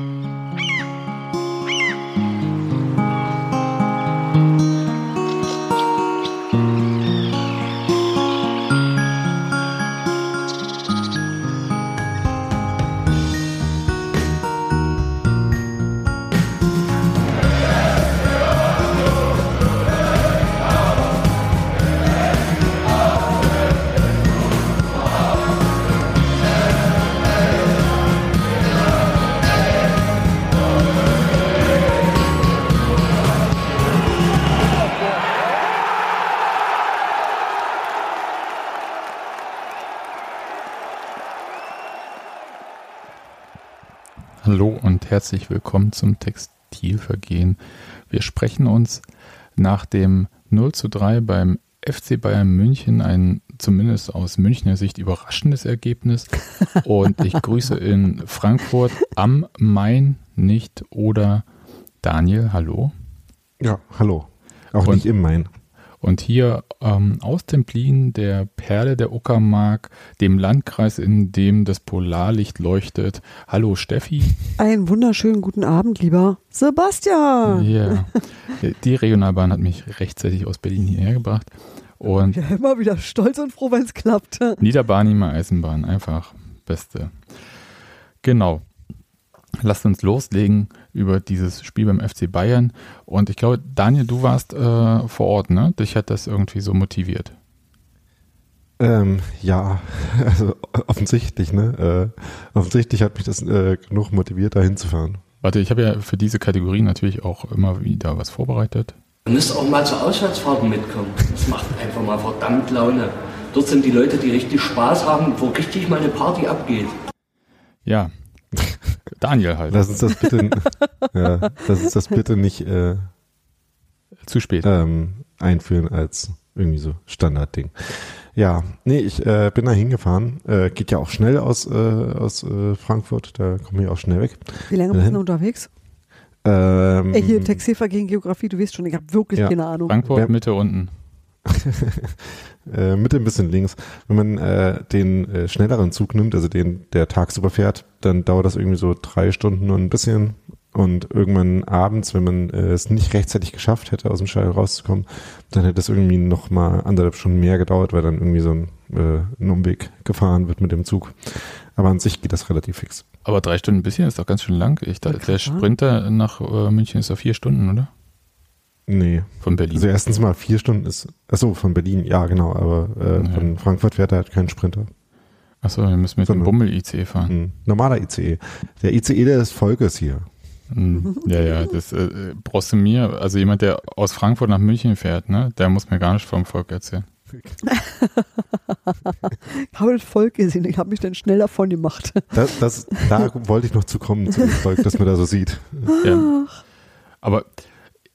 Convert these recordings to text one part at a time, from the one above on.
Hallo herzlich willkommen zum Textilvergehen. Wir sprechen uns nach dem 0 zu 3 beim FC Bayern München ein zumindest aus Münchner Sicht überraschendes Ergebnis. Und ich grüße in Frankfurt am Main nicht oder Daniel, hallo. Ja, hallo. Auch und, nicht im Main. Und hier ähm, aus Templin, der Perle der Uckermark, dem Landkreis, in dem das Polarlicht leuchtet. Hallo Steffi. Einen wunderschönen guten Abend, lieber Sebastian. Ja, die Regionalbahn hat mich rechtzeitig aus Berlin hierher gebracht. Und ja, immer wieder stolz und froh, wenn es klappt. Niederbahn, immer Eisenbahn, einfach beste. Genau. Lasst uns loslegen über dieses Spiel beim FC Bayern. Und ich glaube, Daniel, du warst äh, vor Ort, ne? Dich hat das irgendwie so motiviert. Ähm, ja, also offensichtlich, ne? Äh, offensichtlich hat mich das äh, genug motiviert, da hinzufahren. Warte, ich habe ja für diese Kategorie natürlich auch immer wieder was vorbereitet. Du müsst auch mal zur Auswärtsfahrten mitkommen. Das macht einfach mal verdammt Laune. Dort sind die Leute, die richtig Spaß haben, wo richtig mal eine Party abgeht. Ja, Daniel halt. Lass uns das bitte, ja, lass uns das bitte nicht äh, zu spät ähm, einführen als irgendwie so Standardding. Ja, nee, ich äh, bin da hingefahren. Äh, geht ja auch schnell aus, äh, aus äh, Frankfurt, da komme ich auch schnell weg. Wie lange bist du unterwegs? Ähm, Ey, hier Textilver gegen Geografie, du weißt schon, ich habe wirklich ja, keine Ahnung. Frankfurt, Mitte, unten. äh, Mitte ein bisschen links. Wenn man äh, den äh, schnelleren Zug nimmt, also den, der tagsüber fährt, dann dauert das irgendwie so drei Stunden und ein bisschen. Und irgendwann abends, wenn man äh, es nicht rechtzeitig geschafft hätte, aus dem Stall rauszukommen, dann hätte es irgendwie noch mal anderthalb Stunden mehr gedauert, weil dann irgendwie so ein, äh, ein Umweg gefahren wird mit dem Zug. Aber an sich geht das relativ fix. Aber drei Stunden ein bisschen ist doch ganz schön lang. Ich, da, der Sprinter nach äh, München ist doch vier Stunden, oder? Nee. Von Berlin. Also erstens mal vier Stunden ist, achso, von Berlin, ja genau, aber äh, ja. von Frankfurt fährt er halt kein Sprinter. Achso, wir müssen mit dem Bummel-ICE fahren. Ein normaler ICE. Der ICE des Volkes hier. Hm. Ja, ja, das äh, brauchst du mir, also jemand, der aus Frankfurt nach München fährt, ne, der muss mir gar nicht vom Volk erzählen. ich habe das Volk gesehen, ich habe mich dann schnell davon gemacht. Das, das, da wollte ich noch zu kommen, zu dem Volk, das man da so sieht. Ja. Aber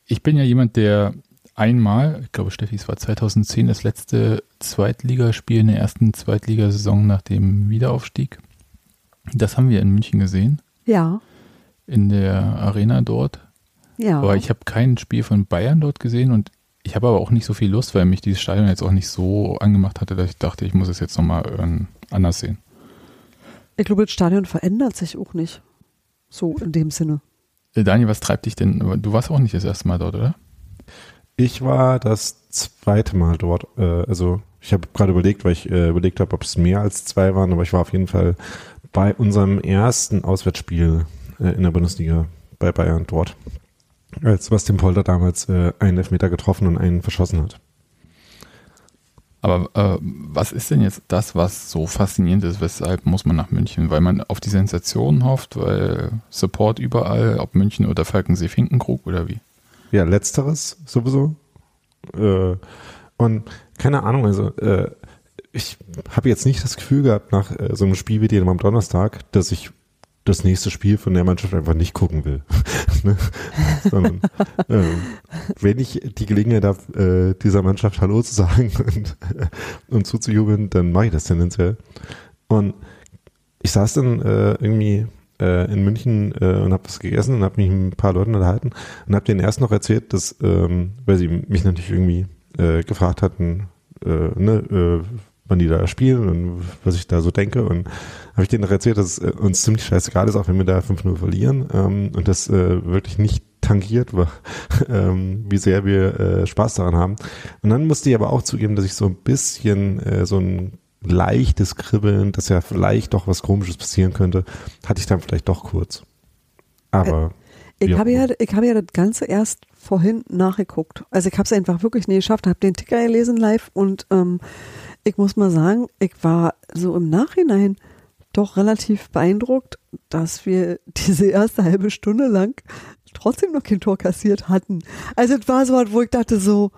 ich bin ja jemand, der einmal, ich glaube, Steffi, es war 2010 das letzte Zweitligaspiel in der ersten Zweitligasaison nach dem Wiederaufstieg. Das haben wir in München gesehen. Ja. In der Arena dort. Ja. Aber ich habe kein Spiel von Bayern dort gesehen und ich habe aber auch nicht so viel Lust, weil mich dieses Stadion jetzt auch nicht so angemacht hatte, dass ich dachte, ich muss es jetzt nochmal ähm, anders sehen. Ich glaube, das Stadion verändert sich auch nicht. So in dem Sinne. Äh, Daniel, was treibt dich denn? Du warst auch nicht das erste Mal dort, oder? Ich war das zweite Mal dort. Äh, also ich habe gerade überlegt, weil ich äh, überlegt habe, ob es mehr als zwei waren, aber ich war auf jeden Fall bei unserem ersten Auswärtsspiel in der Bundesliga bei Bayern dort, als Sebastian Polter damals einen Elfmeter getroffen und einen verschossen hat. Aber äh, was ist denn jetzt das, was so faszinierend ist? Weshalb muss man nach München? Weil man auf die Sensationen hofft, weil Support überall, ob München oder Falkensee-Finkenkrug oder wie? Ja, letzteres sowieso. Äh, und keine Ahnung, also äh, ich habe jetzt nicht das Gefühl gehabt nach äh, so einem Spiel wie dem am Donnerstag, dass ich das nächste Spiel von der Mannschaft einfach nicht gucken will. ne? Sondern ähm, wenn ich die Gelegenheit habe, äh, dieser Mannschaft Hallo zu sagen und, äh, und zuzujubeln, dann mache ich das tendenziell. Und ich saß dann äh, irgendwie äh, in München äh, und habe was gegessen und habe mich mit ein paar Leuten unterhalten und habe denen erst noch erzählt, dass, ähm, weil sie mich natürlich irgendwie äh, gefragt hatten, ne, wann die da spielen und was ich da so denke. Und habe ich denen erzählt, dass es äh, uns ziemlich scheißegal ist, auch wenn wir da 5-0 verlieren ähm, und das äh, wirklich nicht tangiert, ähm, wie sehr wir äh, Spaß daran haben. Und dann musste ich aber auch zugeben, dass ich so ein bisschen äh, so ein leichtes Kribbeln, dass ja vielleicht doch was Komisches passieren könnte, hatte ich dann vielleicht doch kurz. Aber äh, ich habe ja, ich habe ja das Ganze erst vorhin nachgeguckt. Also ich habe es einfach wirklich nicht geschafft, habe den Ticker gelesen live und ähm, ich muss mal sagen, ich war so im Nachhinein doch relativ beeindruckt, dass wir diese erste halbe Stunde lang trotzdem noch kein Tor kassiert hatten. Also es war so was, wo ich dachte so,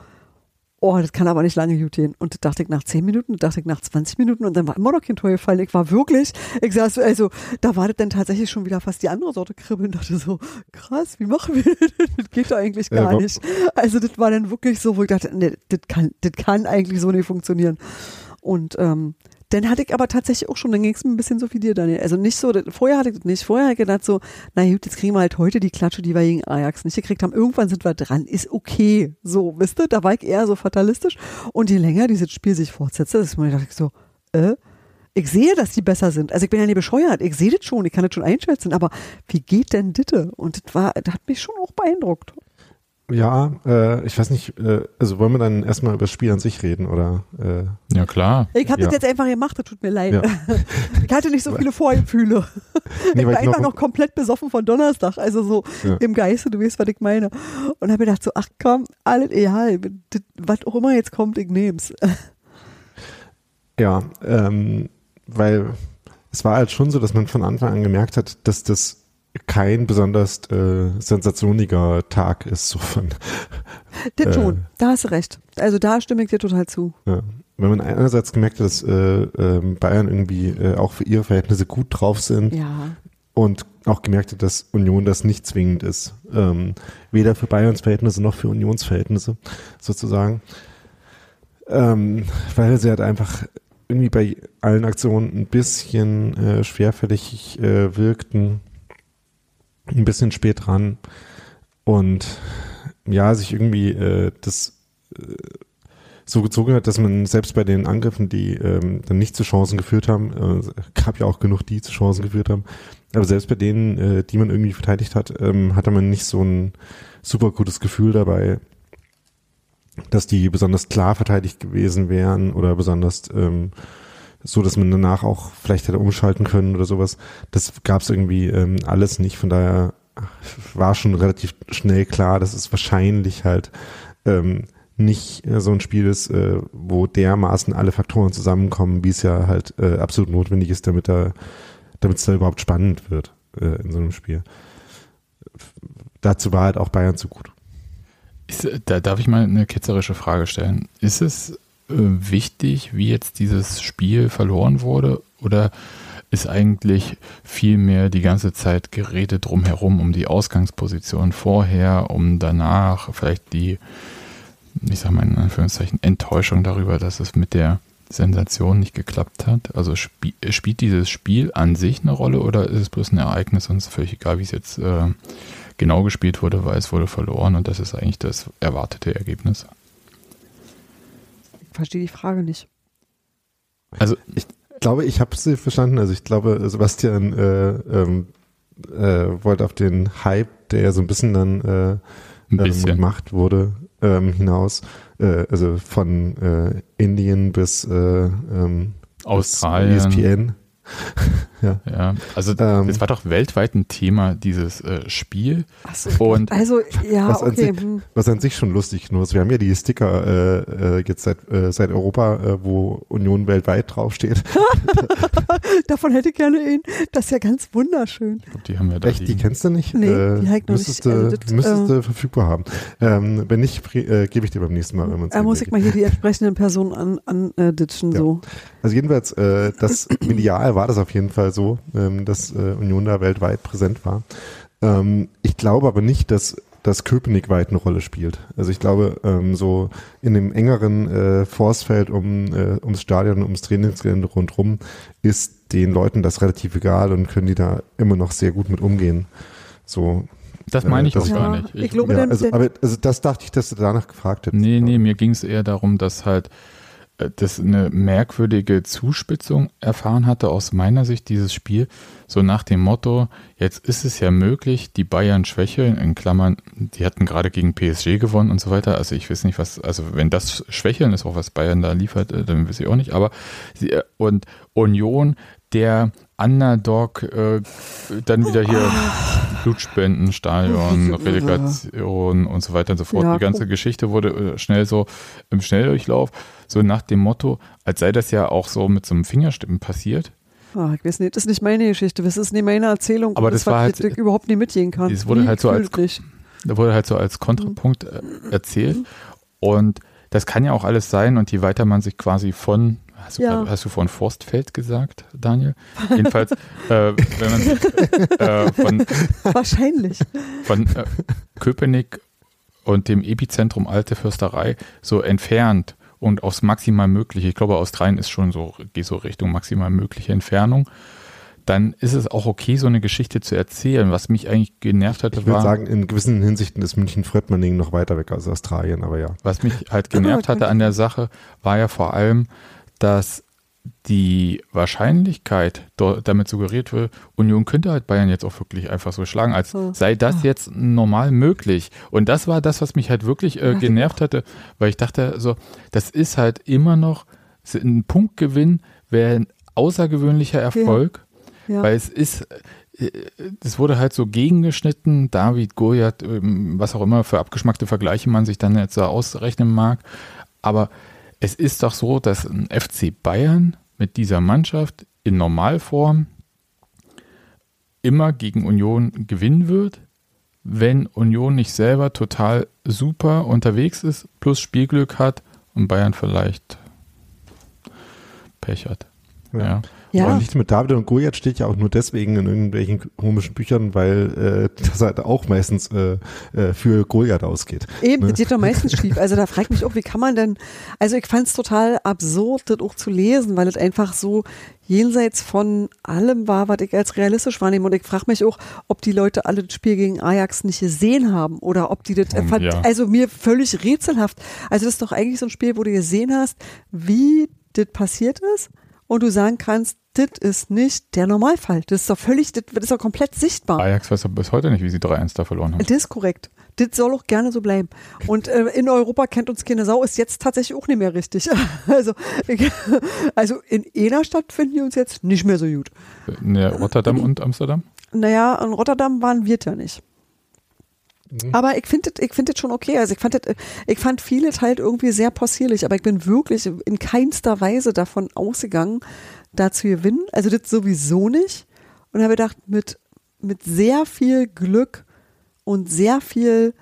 oh, das kann aber nicht lange gut gehen. Und das dachte ich nach 10 Minuten, das dachte ich nach 20 Minuten und dann war immer noch kein Tor gefallen. Ich war wirklich, ich saß, also da war das dann tatsächlich schon wieder fast die andere Sorte Kribbeln. Dachte so, krass, wie machen wir das? Das geht doch eigentlich gar ja, nicht. Also das war dann wirklich so, wo ich dachte, nee, das kann, das kann eigentlich so nicht funktionieren. Und ähm, dann hatte ich aber tatsächlich auch schon, dann ging es mir ein bisschen so wie dir, Daniel. Also nicht so, vorher hatte ich das nicht, vorher ich gedacht so, na gut, jetzt kriegen wir halt heute die Klatsche, die wir gegen Ajax nicht gekriegt haben. Irgendwann sind wir dran, ist okay. So, wisst ihr, da war ich eher so fatalistisch. Und je länger dieses Spiel sich fortsetzte, ist mir dachte ich so, äh, ich sehe, dass die besser sind. Also ich bin ja nicht bescheuert. Ich sehe das schon, ich kann das schon einschätzen. Aber wie geht denn Ditte? Und das war, das hat mich schon auch beeindruckt. Ja, äh, ich weiß nicht, äh, also wollen wir dann erstmal über das Spiel an sich reden oder? Äh, ja, klar. Ich habe ja. das jetzt einfach gemacht, das tut mir leid. Ja. ich hatte nicht so viele Vorgefühle. Nee, ich war einfach noch, noch, komplett besoffen von Donnerstag, also so ja. im Geiste, du weißt, was ich meine. Und habe gedacht so, ach komm, alles egal, was auch immer jetzt kommt, ich nehm's. ja, ähm, weil es war halt schon so, dass man von Anfang an gemerkt hat, dass das kein besonders äh, sensationiger Tag ist. So von, das schon, äh, da hast du recht. Also da stimme ich dir total zu. Ja. Wenn man einerseits gemerkt hat, dass äh, äh, Bayern irgendwie äh, auch für ihre Verhältnisse gut drauf sind ja. und auch gemerkt hat, dass Union das nicht zwingend ist. Ähm, weder für Bayerns Verhältnisse noch für Unionsverhältnisse sozusagen. Ähm, weil sie halt einfach irgendwie bei allen Aktionen ein bisschen äh, schwerfällig äh, wirkten ein bisschen spät dran und ja, sich irgendwie äh, das äh, so gezogen hat, dass man selbst bei den Angriffen, die ähm, dann nicht zu Chancen geführt haben, äh, gab ja auch genug, die zu Chancen geführt haben, aber selbst bei denen, äh, die man irgendwie verteidigt hat, ähm, hatte man nicht so ein super gutes Gefühl dabei, dass die besonders klar verteidigt gewesen wären oder besonders ähm, so, dass man danach auch vielleicht hätte umschalten können oder sowas. Das gab es irgendwie ähm, alles nicht. Von daher war schon relativ schnell klar, dass es wahrscheinlich halt ähm, nicht äh, so ein Spiel ist, äh, wo dermaßen alle Faktoren zusammenkommen, wie es ja halt äh, absolut notwendig ist, damit da, es da überhaupt spannend wird äh, in so einem Spiel. Dazu war halt auch Bayern zu gut. Ist, da darf ich mal eine ketzerische Frage stellen. Ist es äh, wichtig, wie jetzt dieses Spiel verloren wurde? Oder ist eigentlich vielmehr die ganze Zeit geredet drumherum um die Ausgangsposition vorher, um danach vielleicht die, ich sag mal in Anführungszeichen, Enttäuschung darüber, dass es mit der Sensation nicht geklappt hat? Also spiel, spielt dieses Spiel an sich eine Rolle oder ist es bloß ein Ereignis und es ist völlig egal, wie es jetzt äh, genau gespielt wurde, weil es wurde verloren und das ist eigentlich das erwartete Ergebnis? Verstehe die Frage nicht. Also ich glaube, ich habe sie verstanden. Also ich glaube, Sebastian äh, ähm, äh, wollte auf den Hype, der ja so ein bisschen dann äh, ein bisschen. Ähm, gemacht wurde, ähm, hinaus. Äh, also von äh, Indien bis äh, ähm, Australien. Bis ESPN. ja. ja, also ähm, es war doch weltweit ein Thema, dieses äh, Spiel. Ach so, und also ja, was, okay. an sich, hm. was an sich schon lustig nur ist. Wir haben ja die Sticker äh, äh, jetzt seit, äh, seit Europa, äh, wo Union weltweit draufsteht. Davon hätte ich gerne ihn. Das ist ja ganz wunderschön. Ich glaub, die haben wir da Echt, liegen. die kennst du nicht? Nee, äh, die halt müsstest nicht. Also das, müsstest du verfügbar haben. Ähm, wenn nicht, äh, gebe ich dir beim nächsten Mal. Wenn da muss ich mal hier die entsprechenden Personen an, an äh, ditchen, ja. so. Also jedenfalls, äh, das Ideal war das auf jeden Fall so, ähm, dass äh, Union da weltweit präsent war. Ähm, ich glaube aber nicht, dass dass Köpenick weit eine Rolle spielt. Also ich glaube, ähm, so in dem engeren äh, Forstfeld um, äh, ums Stadion, ums Trainingsgelände rundherum ist den Leuten das relativ egal und können die da immer noch sehr gut mit umgehen. So. Das meine ich äh, auch gar nicht. Ich, ich glaube, ja, also, aber, also das dachte ich, dass du danach gefragt hättest. Nee, nee, mir ging es eher darum, dass halt äh, das eine merkwürdige Zuspitzung erfahren hatte aus meiner Sicht dieses Spiel, so nach dem Motto, jetzt ist es ja möglich, die Bayern Schwäche, in Klammern, die hatten gerade gegen PSG gewonnen und so weiter, also ich weiß nicht, was, also wenn das Schwächeln ist, auch was Bayern da liefert, äh, dann weiß ich auch nicht, aber sie, äh, und Union, der Underdog, äh, dann wieder hier Oh. Blutspenden, Stadion, Relegation und so weiter und so fort. Ja, die ganze. Geschichte wurde äh, schnell so im Schnelldurchlauf, so nach dem Motto, als sei das ja auch so mit so einem Fingerstippen passiert. Ah, ich weiß nicht, das ist nicht meine Geschichte, das ist nicht meine Erzählung. Aber und das war halt- ich überhaupt nicht mitgehen kann. Es wurde halt so als- fühlt dich? Da wurde halt so als Kontrapunkt äh, erzählt. Und das kann ja auch alles sein. Und je weiter man sich quasi von, hast du, Ja. hast du von Forstfeld gesagt, Daniel? Jedenfalls, äh, wenn man sich äh, von, Wahrscheinlich. von äh, Köpenick und dem Epizentrum Alte Fürsterei so entfernt und aufs maximal mögliche, ich glaube, Australien ist schon so, geht so Richtung maximal mögliche Entfernung, dann ist es auch okay, so eine Geschichte zu erzählen. Was mich eigentlich genervt hatte, Ich würde war. sagen, in gewissen Hinsichten ist München-Fröttmanning noch weiter weg als Australien, aber ja. Was mich halt genervt hatte an der Sache, war ja vor allem, dass die Wahrscheinlichkeit damit suggeriert wird, Union könnte halt Bayern jetzt auch wirklich einfach so schlagen, als sei das jetzt normal möglich. Und das war das, was mich halt wirklich äh, genervt hatte, weil ich dachte so, das ist halt immer noch ein Punktgewinn, wäre ein außergewöhnlicher Erfolg, Ja. weil es ist, äh, es wurde halt so gegengeschnitten, David, Goliath, ähm, was auch immer für abgeschmackte Vergleiche man sich dann jetzt so ausrechnen mag. Aber es ist doch so, dass ein FC Bayern mit dieser Mannschaft in Normalform immer gegen Union gewinnen wird, wenn Union nicht selber total super unterwegs ist, plus Spielglück hat und Bayern vielleicht Pech hat. Ja. Ja. Und nicht mit David und Goliath steht ja auch nur deswegen in irgendwelchen komischen Büchern, weil äh, das halt auch meistens äh, äh, für Goliath ausgeht. Eben, Ne? das geht doch meistens schief. Also da fragt mich auch, wie kann man denn, also ich fand es total absurd, das auch zu lesen, weil es einfach so jenseits von allem war, was ich als realistisch wahrnehme. Und ich frage mich auch, ob die Leute alle das Spiel gegen Ajax nicht gesehen haben oder ob die das, Hm, fand, ja. also mir völlig rätselhaft. Also das ist doch eigentlich so ein Spiel, wo du gesehen hast, wie das passiert ist und du sagen kannst, das ist nicht der Normalfall. Das ist doch völlig, das ist doch komplett sichtbar. Ajax weiß ja bis heute nicht, wie sie 3-1 da verloren haben. Das ist korrekt. Das soll auch gerne so bleiben. Und äh, in Europa kennt uns keine Sau, ist jetzt tatsächlich auch nicht mehr richtig. Also, also in einer Stadt finden die uns jetzt nicht mehr so gut. Ne, Rotterdam und Amsterdam? Naja, in Rotterdam waren wir ja nicht. Aber ich finde ich find das schon okay. Also ich fand, das, ich fand vieles halt irgendwie sehr possierlich, aber ich bin wirklich in keinster Weise davon ausgegangen, da zu gewinnen. Also das sowieso nicht. Und habe gedacht, mit, mit sehr viel Glück und sehr viel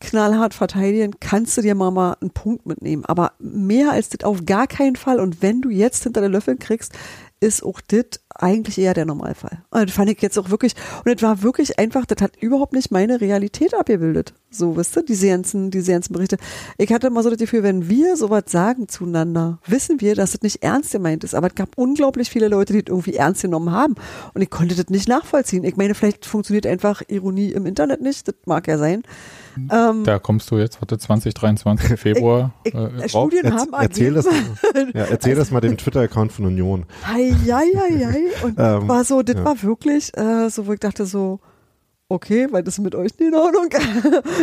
knallhart verteidigen, kannst du dir mal, mal einen Punkt mitnehmen. Aber mehr als das auf gar keinen Fall. Und wenn du jetzt hinter den Löffeln kriegst, ist auch das eigentlich eher der Normalfall. Und das fand ich jetzt auch wirklich, und das war wirklich einfach, das hat überhaupt nicht meine Realität abgebildet. So, wisst ihr, diese ganzen, diese ganzen Berichte. Ich hatte immer so das Gefühl, wenn wir sowas sagen zueinander, wissen wir, dass das nicht ernst gemeint ist. Aber es gab unglaublich viele Leute, die das irgendwie ernst genommen haben. Und ich konnte das nicht nachvollziehen. Ich meine, vielleicht funktioniert einfach Ironie im Internet nicht, das mag ja sein. Ähm, Da kommst du jetzt, warte, 2023 Februar ich, äh, äh. Studien Erz, haben erzähl das, ja, erzähl das mal dem Twitter-Account von Union. Hei, hei, hei, hei. Und Ähm, war so, das ja. war wirklich äh, so, wo ich dachte so, okay, weil das ist mit euch nicht in Ordnung.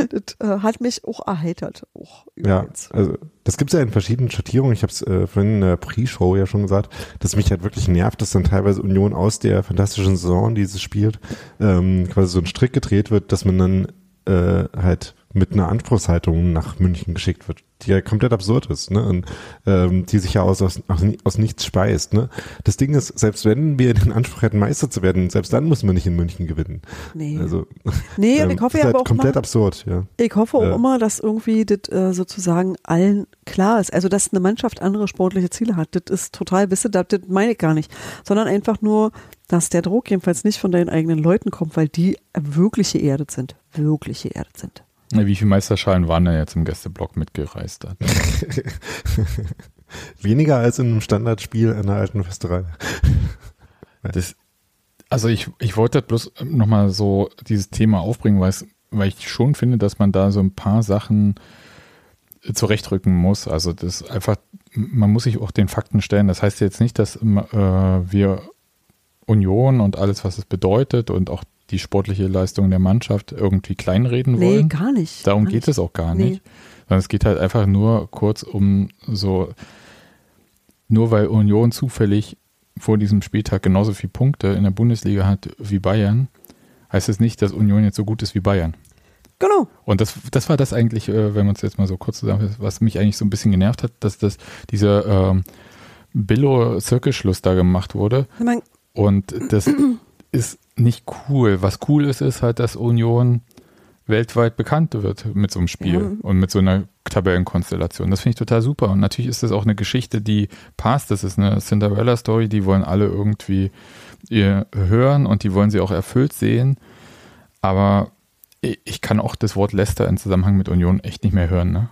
das äh, hat mich auch erheitert. Auch Ja, übrigens. also das gibt's ja in verschiedenen Schattierungen. Ich habe es äh, vorhin in der Pre-Show ja schon gesagt, dass mich halt wirklich nervt, dass dann teilweise Union aus der fantastischen Saison, die sie spielt, ähm, quasi so ein Strick gedreht wird, dass man dann äh, halt mit einer Anspruchshaltung nach München geschickt wird, die ja komplett absurd ist, ne? Und ähm, die sich ja aus, aus, aus, nichts speist. Ne? Das Ding ist, selbst wenn wir den Anspruch hätten, Meister zu werden, selbst dann muss man nicht in München gewinnen. Nee. Also nee, und ähm, ich hoffe ja halt aber auch komplett mal, absurd, ja. ich hoffe auch Ja. immer, dass irgendwie das äh, sozusagen allen klar ist. Also, dass eine Mannschaft andere sportliche Ziele hat. Das ist total, wisst ihr, das meine ich gar nicht. Sondern einfach nur, dass der Druck jedenfalls nicht von deinen eigenen Leuten kommt, weil die wirklich geerdet sind. Wirklich geerdet sind. Wie viele Meisterschalen waren denn jetzt im Gästeblock mitgereist? Weniger als in einem Standardspiel einer alten Festerei. Das, also ich, ich wollte bloß nochmal so dieses Thema aufbringen, weil, es, weil ich schon finde, dass man da so ein paar Sachen zurechtrücken muss. Also das einfach, man muss sich auch den Fakten stellen. Das heißt jetzt nicht, dass äh, wir Union und alles, was es bedeutet und auch die sportliche Leistung der Mannschaft irgendwie kleinreden Nee, wollen. gar nicht. Darum gar geht nicht. es auch gar Nee. nicht. Sondern es geht halt einfach nur kurz um so, nur weil Union zufällig vor diesem Spieltag genauso viele Punkte in der Bundesliga hat wie Bayern, heißt es nicht, dass Union jetzt so gut ist wie Bayern. Genau. Und das, das war das eigentlich, äh, wenn man es jetzt mal so kurz zusammenfasst, was mich eigentlich so ein bisschen genervt hat, dass das dieser ähm, Billo-Zirkelschluss da gemacht wurde. Ich mein, Und das ist nicht cool. Was cool ist, ist halt, dass Union weltweit bekannt wird mit so einem Spiel Ja. und mit so einer Tabellenkonstellation. Das finde ich total super. Und natürlich ist das auch eine Geschichte, die passt. Das ist eine Cinderella-Story, die wollen alle irgendwie ihr hören und die wollen sie auch erfüllt sehen. Aber ich kann auch das Wort Leicester im Zusammenhang mit Union echt nicht mehr hören. Ne?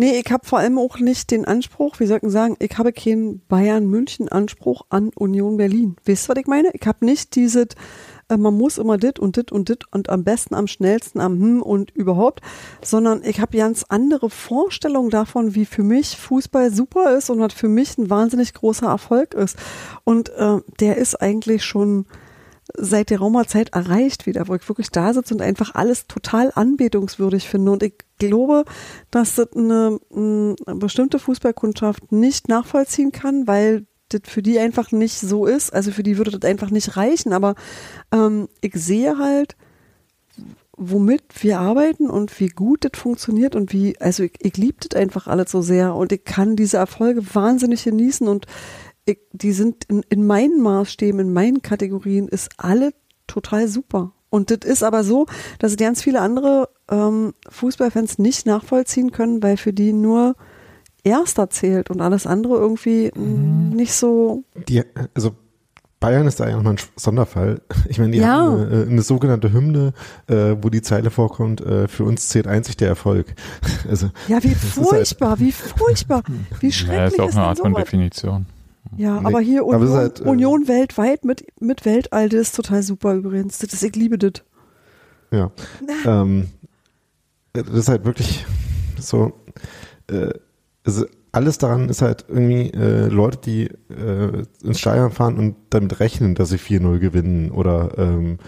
Nee, ich habe vor allem auch nicht den Anspruch, wie soll ich sagen, ich habe keinen Bayern-München-Anspruch an Union Berlin. Weißt du, was ich meine? Ich habe nicht dieses, äh, man muss immer dit und dit und dit und am besten, am schnellsten, am hm und überhaupt, sondern ich habe ganz andere Vorstellungen davon, wie für mich Fußball super ist und was für mich ein wahnsinnig großer Erfolg ist. Und äh, der ist eigentlich schon seit der Raumerzeit erreicht wieder, wo ich wirklich da sitze und einfach alles total anbetungswürdig finde. Und ich glaube, dass das eine, eine bestimmte Fußballkundschaft nicht nachvollziehen kann, weil das für die einfach nicht so ist. Also für die würde das einfach nicht reichen. Aber ähm, ich sehe halt, womit wir arbeiten und wie gut das funktioniert und wie, also ich, ich liebe das einfach alles so sehr und ich kann diese Erfolge wahnsinnig genießen und ich, die sind in, in meinen Maßstäben, in meinen Kategorien ist alle total super. Und das ist aber so, dass ganz viele andere ähm, Fußballfans nicht nachvollziehen können, weil für die nur Erster zählt und alles andere irgendwie mh, nicht so. Die, also Bayern ist da ja nochmal ein Sonderfall. Ich meine, die Ja. haben eine, eine sogenannte Hymne, äh, wo die Zeile vorkommt, äh, für uns zählt einzig der Erfolg. Also Ja, wie ist halt- furchtbar, wie furchtbar, wie schrecklich Naja, ist ja auch ist eine denn Art von? Definition. Ja, Nee, aber hier aber Union, ist halt, äh, Union weltweit mit, mit Weltall, das ist total super übrigens. Das ist, ich liebe das. ja. ähm, das ist halt wirklich so, äh, also alles daran ist halt irgendwie äh, Leute, die äh, ins Stadion fahren und damit rechnen, dass sie 4-0 gewinnen oder ähm,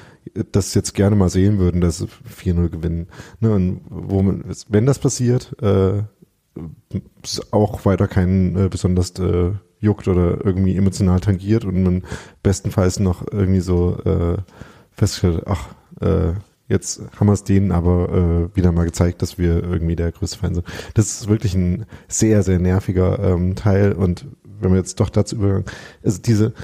das jetzt gerne mal sehen würden, dass sie 4-0 gewinnen. Ne, und wo man, wenn das passiert, äh, es auch weiter keinen äh, besonders äh, juckt oder irgendwie emotional tangiert und man bestenfalls noch irgendwie so äh, feststellt, ach, äh, jetzt haben wir es denen aber äh, wieder mal gezeigt, dass wir irgendwie der größte Fan sind. Das ist wirklich ein sehr, sehr nerviger ähm, Teil und wenn wir jetzt doch dazu übergehen, also diese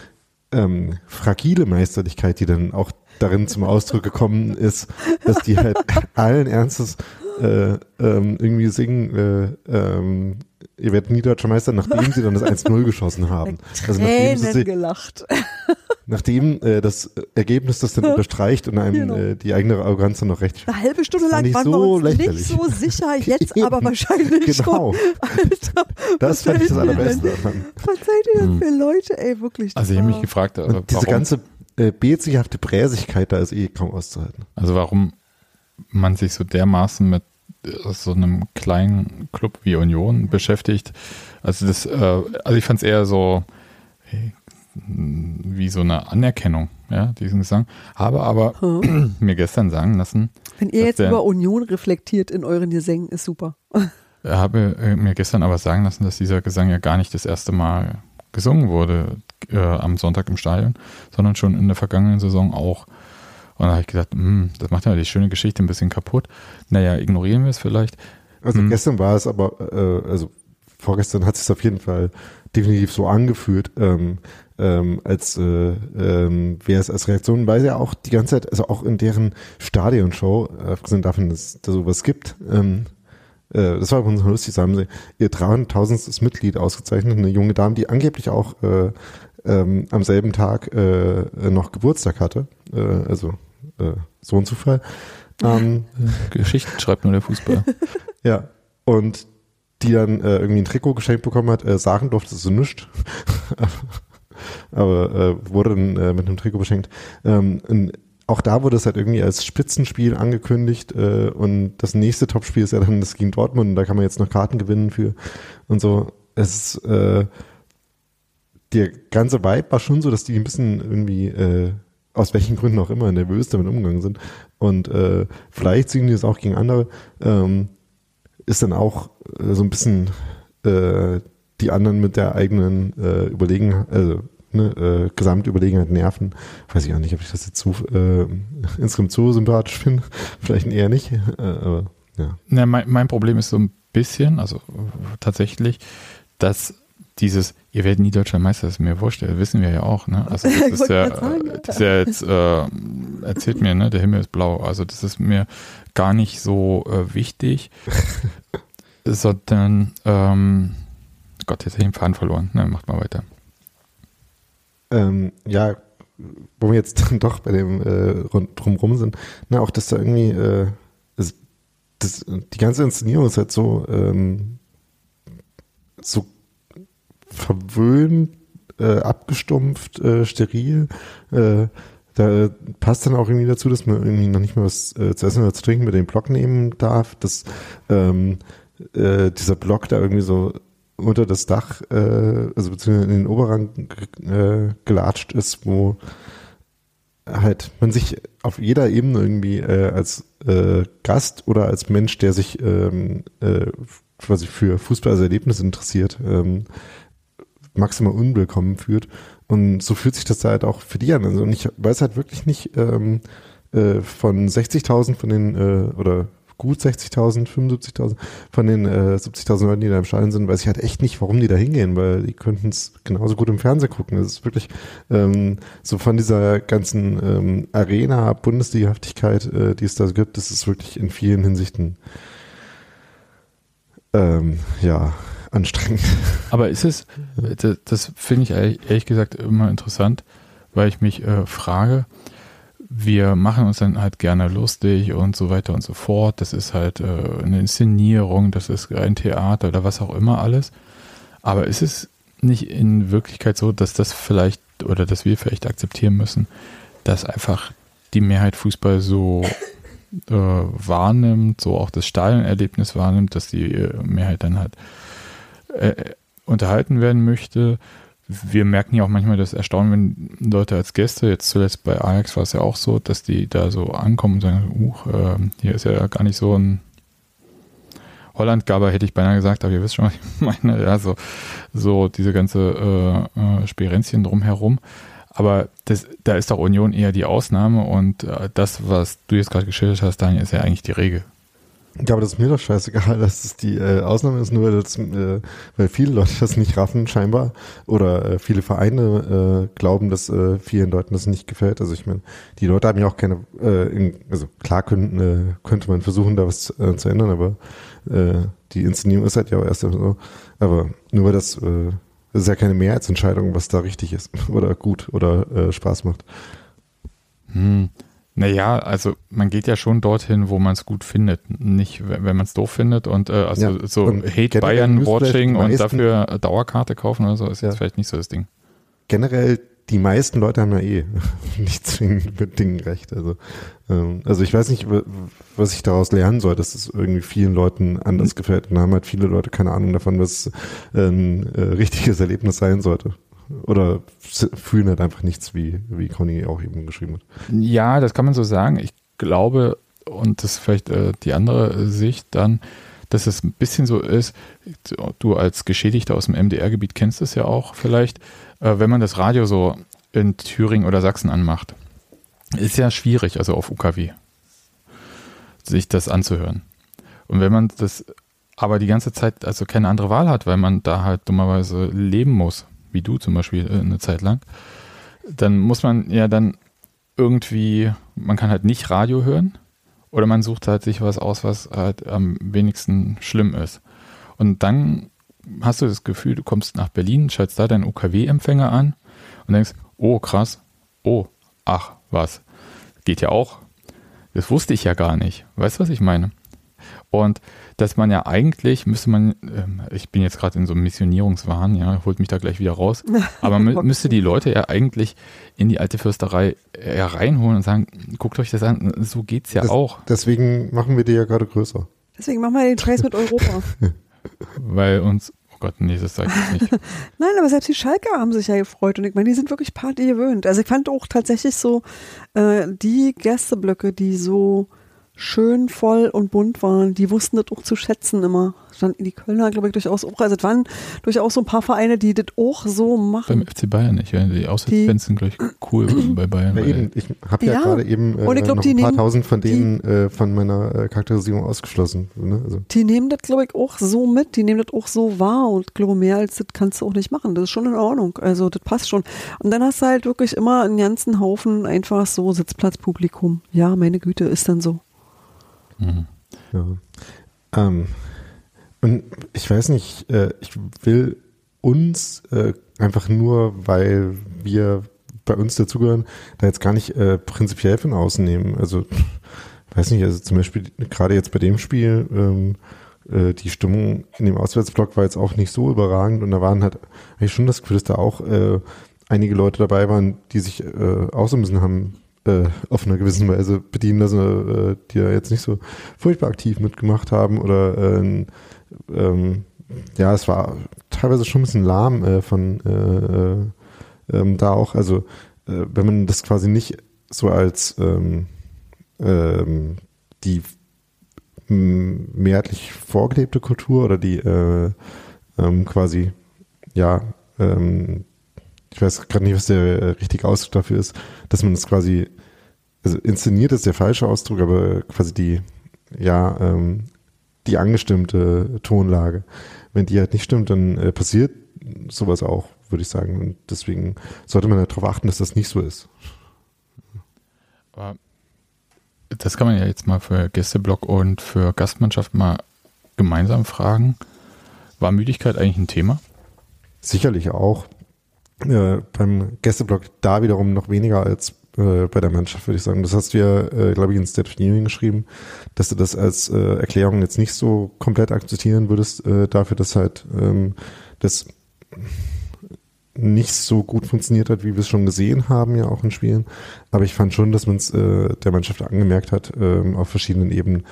ähm, fragile Meisterlichkeit, die dann auch darin zum Ausdruck gekommen ist, dass die halt allen Ernstes äh, ähm, irgendwie singen, äh, ähm, ihr werdet nie deutscher Meister, nachdem sie dann das 1-0 geschossen haben. Also nachdem, sie, gelacht. nachdem äh, das Ergebnis das dann unterstreicht und einem Genau. äh, die eigene Arroganz dann noch recht Eine halbe Stunde lang waren so wir uns lächerlich. nicht so sicher, jetzt Eben. aber wahrscheinlich Genau. schon. Alter, Das fand ich das Allerbeste. Was seid ihr denn für Leute, ey, wirklich? Also ich habe mich gefragt, äh, Und diese ganze äh, bezihafte Bräsigkeit da ist eh kaum auszuhalten. also warum man sich so dermaßen mit äh, so einem kleinen Club wie Union beschäftigt. Also das, äh, also ich fand es eher so hey, wie so eine Anerkennung, ja, diesen Gesang. Habe aber Hm. mir gestern sagen lassen, Wenn ihr jetzt der- über Union reflektiert in euren Gesängen, ist super. habe äh, mir gestern aber sagen lassen, dass dieser Gesang ja gar nicht das erste Mal gesungen wurde äh, am Sonntag im Stadion, sondern schon in der vergangenen Saison auch. Und da habe ich gedacht, hm, das macht ja die schöne Geschichte ein bisschen kaputt. Naja, ignorieren wir es vielleicht. Also Mhm. gestern war es aber, äh, also vorgestern hat es sich auf jeden Fall definitiv so angefühlt, ähm, ähm, als äh, ähm, wäre es als Reaktion, weil sie ja auch die ganze Zeit, also auch in deren Stadionshow, äh, abgesehen davon, dass es da sowas gibt, ähm, äh, das war übrigens lustig, da haben sie ihr 300.000. Mitglied ausgezeichnet, eine junge Dame, die angeblich auch äh, ähm, am selben Tag äh, noch Geburtstag hatte, äh, also äh, so ein Zufall. Ähm, Geschichten schreibt nur der Fußball. ja, und die dann äh, irgendwie ein Trikot geschenkt bekommen hat. Äh, sagen durfte sie nicht. Aber äh, wurde dann äh, mit einem Trikot beschenkt. Ähm, auch da wurde es halt irgendwie als Spitzenspiel angekündigt äh, und das nächste Topspiel ist ja dann das gegen Dortmund und da kann man jetzt noch Karten gewinnen für und so. Es ist, äh, der ganze Vibe war schon so, dass die ein bisschen irgendwie aus welchen Gründen auch immer nervös damit umgegangen sind und äh, vielleicht singen die es auch gegen andere. Ähm, ist dann auch äh, so ein bisschen äh, die anderen mit der eigenen äh, Überlegenheit, also ne, äh, Gesamtüberlegenheit nerven. Weiß ich auch nicht, ob ich das jetzt zu äh, insgesamt so sympathisch finde. Vielleicht eher nicht. Äh, aber ja. Na, mein, mein Problem ist so ein bisschen, also tatsächlich, dass dieses, ihr werdet nie deutscher Meister, das ist mir wurscht, das wissen wir ja auch, ne? Also das ist ja, das ist ja jetzt, äh, erzählt mir, ne, der Himmel ist blau. Also das ist mir gar nicht so äh, wichtig, sondern ähm, Gott, jetzt habe ich den Faden verloren. Ne, macht mal weiter. Ähm, ja, wo wir jetzt dann doch bei dem äh, drumrum sind, na, auch dass da irgendwie äh, das, das, die ganze Inszenierung ist halt so ähm, so verwöhnt, äh, abgestumpft, äh, steril. Äh, da passt dann auch irgendwie dazu, dass man irgendwie noch nicht mehr was äh, zu essen oder zu trinken mit dem Block nehmen darf, dass ähm, äh, dieser Block da irgendwie so unter das Dach, äh, also beziehungsweise in den Oberrang äh, gelatscht ist, wo halt man sich auf jeder Ebene irgendwie äh, als äh, Gast oder als Mensch, der sich ähm, äh, quasi für Fußball als Erlebnis interessiert, ähm, maximal unwillkommen führt. Und so fühlt sich das da halt auch für die an. Also und ich weiß halt wirklich nicht ähm, äh, von 60.000 von den äh, oder gut 60.000, 75.000 von den äh, 70.000 Leuten, die da im Stadion sind, weiß ich halt echt nicht, warum die da hingehen, weil die könnten es genauso gut im Fernsehen gucken. Das ist wirklich ähm, so von dieser ganzen ähm, Arena-Bundesligahaftigkeit, äh, die es da gibt, das ist wirklich in vielen Hinsichten ähm, ja anstrengend. Aber ist es, das, das finde ich ehrlich gesagt immer interessant, weil ich mich äh, frage, wir machen uns dann halt gerne lustig und so weiter und so fort. Das ist halt äh, eine Inszenierung, das ist ein Theater oder was auch immer alles. Aber ist es nicht in Wirklichkeit so, dass das vielleicht oder dass wir vielleicht akzeptieren müssen, dass einfach die Mehrheit Fußball so äh, wahrnimmt, so auch das Stadionerlebnis wahrnimmt, dass die äh, Mehrheit dann halt äh, unterhalten werden möchte wir merken ja auch manchmal das Erstaunen, wenn Leute als Gäste, jetzt zuletzt bei Ajax war es ja auch so, dass die da so ankommen und sagen, uh, hier ist ja gar nicht so ein Holland-Gaber, hätte ich beinahe gesagt, aber ihr wisst schon, was ich meine. Ja, so, so diese ganze äh, äh, Sperenzchen drumherum. Aber das, da ist doch Union eher die Ausnahme und äh, das, was du jetzt gerade geschildert hast, Daniel, ist ja eigentlich die Regel. Ja, aber das ist mir doch scheißegal, dass es die äh, Ausnahme ist, nur weil, das, äh, weil viele Leute das nicht raffen, scheinbar. Oder äh, viele Vereine äh, glauben, dass äh, vielen Leuten das nicht gefällt. Also ich meine, die Leute haben ja auch keine, äh, in, also klar könnten, äh, könnte man versuchen, da was äh, zu ändern, aber äh, die Inszenierung ist halt ja auch erst so. Aber nur weil das, äh, das ist ja keine Mehrheitsentscheidung, was da richtig ist oder gut oder äh, Spaß macht. Hm. Naja, also man geht ja schon dorthin, wo man es gut findet, nicht wenn man es doof findet und äh, also ja, so und Hate Bayern Watching und dafür Dauerkarte kaufen oder so ist ja. jetzt vielleicht nicht so das Ding. Generell die meisten Leute haben ja eh nicht zwingend mit Dingen recht. Also, ähm, also ich weiß nicht, was ich daraus lernen soll, dass es irgendwie vielen Leuten anders gefällt. Und da haben halt viele Leute keine Ahnung davon, was ein äh, richtiges Erlebnis sein sollte. Oder fühlen halt einfach nichts, wie, wie Conny auch eben geschrieben hat. Ja, das kann man so sagen. Ich glaube, und das ist vielleicht äh, die andere Sicht dann, dass es ein bisschen so ist, du als Geschädigter aus dem MDR-Gebiet kennst es ja auch vielleicht, äh, wenn man das Radio so in Thüringen oder Sachsen anmacht, ist ja schwierig, also auf UKW, sich das anzuhören. Und wenn man das aber die ganze Zeit also keine andere Wahl hat, weil man da halt dummerweise leben muss, wie du zum Beispiel äh, eine Zeit lang, dann muss man ja dann irgendwie, man kann halt nicht Radio hören oder man sucht halt sich was aus, was halt am wenigsten schlimm ist. Und dann hast du das Gefühl, du kommst nach Berlin, schaltest da deinen UKW-Empfänger an und denkst, oh krass, oh, ach, was, geht ja auch. Das wusste ich ja gar nicht. Weißt du, was ich meine? Und dass man ja eigentlich, müsste man, ähm, ich bin jetzt gerade in so einem Missionierungswahn, ja, holt mich da gleich wieder raus, aber man müsste die Leute ja eigentlich in die alte Fürsterei ja reinholen und sagen, guckt euch das an, so geht's ja Das- auch. Deswegen machen wir die ja gerade größer. Deswegen machen wir den Scheiß mit Europa. Weil uns, oh Gott, nee, das sag ich jetzt nicht. Nein, aber selbst die Schalker haben sich ja gefreut und ich meine, die sind wirklich Party gewöhnt. Also ich fand auch tatsächlich so äh, die Gästeblöcke, die so schön voll und bunt waren, die wussten das auch zu schätzen immer. Standen die Kölner, glaube ich, durchaus auch. Also es waren durchaus so ein paar Vereine, die das auch so Beim machen. FC Bayern nicht. Ja. Die Auswärtsfans sind, glaube ich, cool bei Bayern. Ja, eben, ich habe ja, Ja. gerade eben äh, Und ich glaub, noch die ein paar nehmen- tausend von denen äh, von meiner äh, Charakterisierung ausgeschlossen. Ne? Also, Die nehmen das, glaube ich, auch so mit. Die nehmen das auch so wahr und ich glaube, mehr als das kannst du auch nicht machen. Das ist schon in Ordnung. Also das passt schon. Und dann hast du halt wirklich immer einen ganzen Haufen einfach so Sitzplatzpublikum. Ja, meine Güte, ist dann so. Mhm. ja. ähm, und ich weiß nicht, äh, ich will uns äh, einfach nur, weil wir bei uns dazugehören, da jetzt gar nicht äh, prinzipiell von außen nehmen. Also, weiß nicht, also zum Beispiel gerade jetzt bei dem Spiel, ähm, äh, die Stimmung in dem Auswärtsblock war jetzt auch nicht so überragend und da waren halt eigentlich schon das Gefühl, dass da auch äh, einige Leute dabei waren, die sich äh, auch so ein bisschen haben äh, auf einer gewissen Weise bedienen lassen, äh, die ja jetzt nicht so furchtbar aktiv mitgemacht haben oder äh, ähm, ja, es war teilweise schon ein bisschen lahm äh, von äh, äh, ähm, da auch, also wenn man das quasi nicht so als ähm, ähm, die mehrheitlich vorgelebte Kultur oder die äh, ähm, quasi, ja, ähm, ich weiß gerade nicht, was der äh, richtige Ausdruck dafür ist, dass man das quasi, also inszeniert ist der falsche Ausdruck, aber quasi die, ja, ähm, die angestimmte Tonlage. Wenn die halt nicht stimmt, dann äh, passiert sowas auch, würde ich sagen. Und deswegen sollte man halt darauf achten, dass das nicht so ist. Aber das kann man ja jetzt mal für Gästeblock und für Gastmannschaft mal gemeinsam fragen. War Müdigkeit eigentlich ein Thema? Sicherlich auch. Äh, beim Gästeblock da wiederum noch weniger als äh, bei der Mannschaft, würde ich sagen. Das hast du ja, äh, glaube ich, in State of Union geschrieben, dass du das als äh, Erklärung jetzt nicht so komplett akzeptieren würdest, äh, dafür, dass halt ähm, das nicht so gut funktioniert hat, wie wir es schon gesehen haben, ja auch in Spielen. Aber ich fand schon, dass man es äh, der Mannschaft angemerkt hat, ähm, auf verschiedenen Ebenen.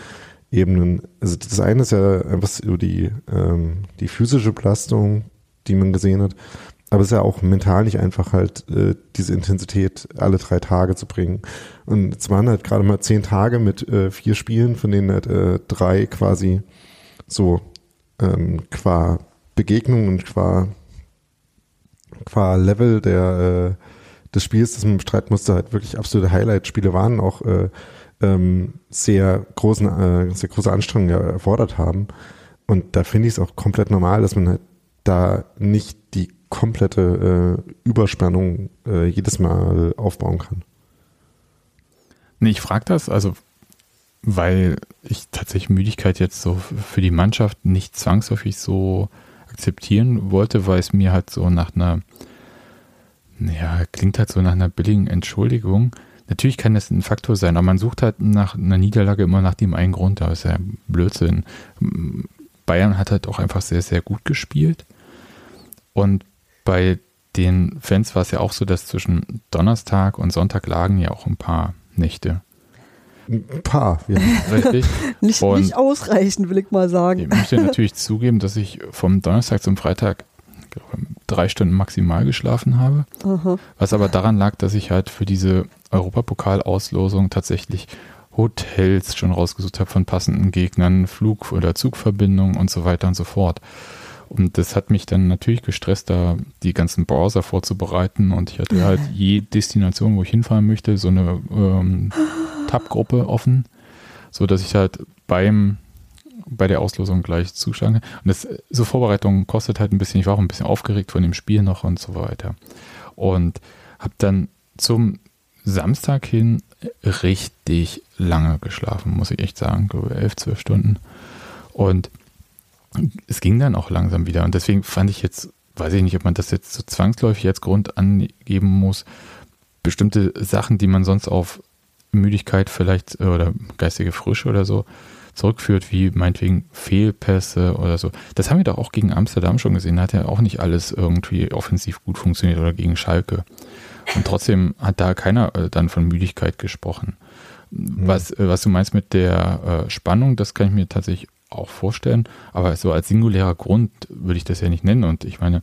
Ebenen. Also das eine ist ja einfach so die, ähm, die physische Belastung, die man gesehen hat. Aber es ist ja auch mental nicht einfach halt, äh, diese Intensität alle drei Tage zu bringen. Und es waren halt gerade mal zehn Tage mit äh, vier Spielen, von denen halt äh, drei quasi so ähm, qua Begegnung und qua, qua Level der, äh, des Spiels, das man bestreiten musste, halt wirklich absolute Highlight-Spiele waren, auch äh, ähm, sehr großen, äh, sehr große Anstrengungen erfordert haben. Und da finde ich es auch komplett normal, dass man halt da nicht die komplette äh, Überspannung äh, jedes Mal aufbauen kann. Nee, ich frage das, also weil ich tatsächlich Müdigkeit jetzt so für die Mannschaft nicht zwangsläufig so akzeptieren wollte, weil es mir halt so nach einer, ja, klingt halt so nach einer billigen Entschuldigung. Natürlich kann das ein Faktor sein, aber man sucht halt nach einer Niederlage immer nach dem einen Grund, da ist ja Blödsinn. Bayern hat halt auch einfach sehr, sehr gut gespielt. Und bei den Fans war es ja auch so, dass zwischen Donnerstag und Sonntag lagen ja auch ein paar Nächte. Ein paar, ja. Richtig? Nicht, Und- nicht ausreichend, will ich mal Ich sagen. möchte natürlich zugeben, dass ich vom Donnerstag zum Freitag ich drei Stunden maximal geschlafen habe. Aha. Was aber daran lag, dass ich halt für diese Europapokal-Auslosung tatsächlich Hotels schon rausgesucht habe von passenden Gegnern, Flug- oder Zugverbindungen und so weiter und so fort. Und das hat mich dann natürlich gestresst, da die ganzen Browser vorzubereiten. Und ich hatte halt je Destination, wo ich hinfahren möchte, so eine ähm, Tab-Gruppe offen, so dass ich halt beim bei der Auslosung gleich zuschlagen. Und das, so Vorbereitung kostet halt ein bisschen. Ich war auch ein bisschen aufgeregt von dem Spiel noch und so weiter. Und habe dann zum Samstag hin richtig lange geschlafen, muss ich echt sagen. Glaube, elf, zwölf Stunden. Und es ging dann auch langsam wieder. Und deswegen fand ich jetzt, weiß ich nicht, ob man das jetzt so zwangsläufig als Grund angeben muss, bestimmte Sachen, die man sonst auf Müdigkeit vielleicht äh, oder geistige Frische oder so zurückführt, wie meinetwegen Fehlpässe oder so. Das haben wir doch auch gegen Amsterdam schon gesehen. Da hat ja auch nicht alles irgendwie offensiv gut funktioniert oder gegen Schalke. Und trotzdem hat da keiner äh, dann von Müdigkeit gesprochen. Mhm. Was, äh, was du meinst mit der Spannung, das kann ich mir tatsächlich auch vorstellen. Aber so als singulärer Grund würde ich das ja nicht nennen. Und ich meine,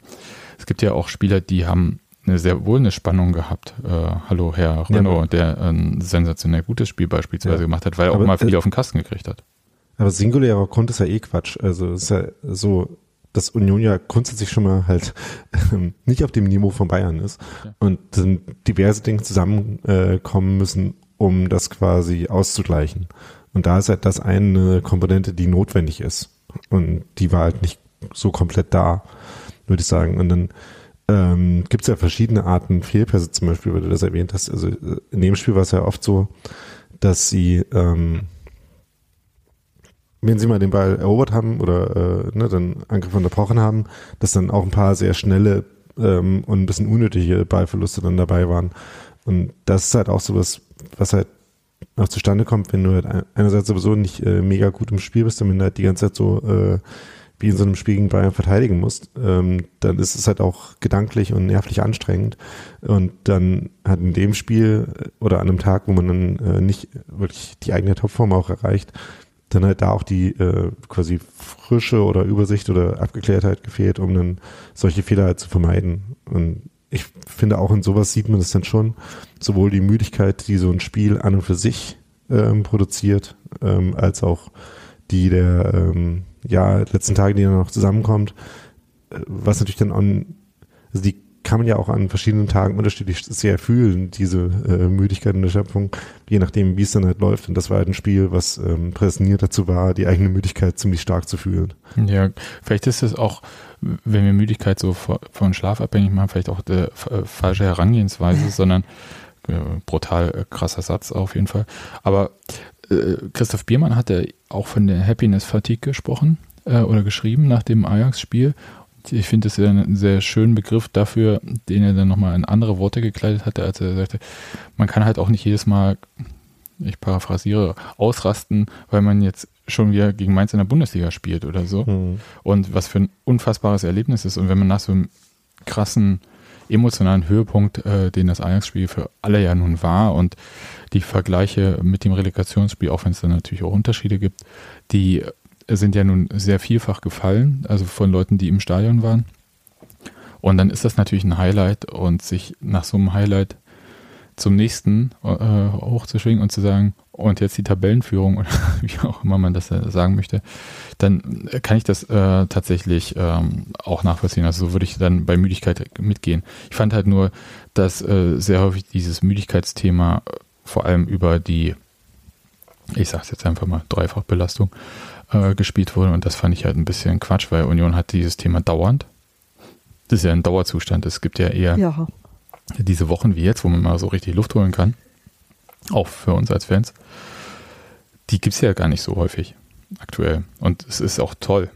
es gibt ja auch Spieler, die haben eine sehr wohl eine Spannung gehabt. Äh, hallo, Herr Renault, ja, der ein sensationell gutes Spiel beispielsweise ja. gemacht hat, weil er auch mal viel äh, auf den Kasten gekriegt hat. Aber singulärer Grund ist ja eh Quatsch. Also es ist ja so, dass Union ja grundsätzlich schon mal halt ähm, nicht auf dem Niveau von Bayern ist ja. und dann diverse Dinge zusammenkommen äh, müssen, um das quasi auszugleichen. Und da ist halt das eine Komponente, die notwendig ist. Und die war halt nicht so komplett da, würde ich sagen. Und dann ähm, gibt es ja verschiedene Arten Fehlpässe, zum Beispiel, weil du das erwähnt hast. Also äh, in dem Spiel war es ja oft so, dass sie, ähm, wenn sie mal den Ball erobert haben oder äh, ne, dann Angriff unterbrochen haben, dass dann auch ein paar sehr schnelle ähm, und ein bisschen unnötige Ballverluste dann dabei waren. Und das ist halt auch so was, was halt auch zustande kommt, wenn du halt einerseits sowieso nicht äh, mega gut im Spiel bist, wenn du halt die ganze Zeit so äh, wie in so einem Spiel gegen Bayern verteidigen musst, ähm, dann ist es halt auch gedanklich und nervlich anstrengend. Und dann hat in dem Spiel äh, oder an einem Tag, wo man dann äh, nicht wirklich die eigene Topform auch erreicht, dann halt da auch die äh, quasi Frische oder Übersicht oder Abgeklärtheit gefehlt, um dann solche Fehler halt zu vermeiden. Und ich finde auch in sowas sieht man es dann schon, sowohl die Müdigkeit, die so ein Spiel an und für sich ähm, produziert, ähm, als auch die der ähm, ja, letzten Tage, die dann noch zusammenkommt, äh, was natürlich dann an, also die kann man ja auch an verschiedenen Tagen unterschiedlich sehr fühlen, diese äh, Müdigkeit und Erschöpfung, je nachdem, wie es dann halt läuft. Und das war halt ein Spiel, was ähm, präsentiert dazu war, die eigene Müdigkeit ziemlich stark zu fühlen. Ja, vielleicht ist es auch, wenn wir Müdigkeit so von Schlaf abhängig machen, vielleicht auch die äh, falsche Herangehensweise, sondern äh, brutal äh, krasser Satz auf jeden Fall. Aber äh, Christoph Biermann hatte auch von der Happiness Fatigue gesprochen äh, oder geschrieben nach dem Ajax-Spiel. Ich finde das ja einen sehr schönen Begriff dafür, den er dann nochmal in andere Worte gekleidet hatte, als er sagte, man kann halt auch nicht jedes Mal, ich paraphrasiere, ausrasten, weil man jetzt schon wieder gegen Mainz in der Bundesliga spielt oder so. Mhm. Und was für ein unfassbares Erlebnis ist. Und wenn man nach so einem krassen emotionalen Höhepunkt, äh, den das Ajax-Spiel für alle ja nun war und die Vergleiche mit dem Relegationsspiel, auch wenn es da natürlich auch Unterschiede gibt, die sind ja nun sehr vielfach gefallen, also von Leuten, die im Stadion waren. Und dann ist das natürlich ein Highlight und sich nach so einem Highlight zum nächsten äh, hochzuschwingen und zu sagen, und jetzt die Tabellenführung oder wie auch immer man das sagen möchte, dann kann ich das äh, tatsächlich ähm, auch nachvollziehen. Also so würde ich dann bei Müdigkeit mitgehen. Ich fand halt nur, dass äh, sehr häufig dieses Müdigkeitsthema äh, vor allem über die, ich sag's jetzt einfach mal, Dreifachbelastung äh, gespielt wurde und das fand ich halt ein bisschen Quatsch, weil Union hat dieses Thema dauernd. Das ist ja ein Dauerzustand. Es gibt ja eher ja. diese Wochen wie jetzt, wo man mal so richtig Luft holen kann auch für uns als Fans, die gibt es ja gar nicht so häufig aktuell. Und es ist auch toll.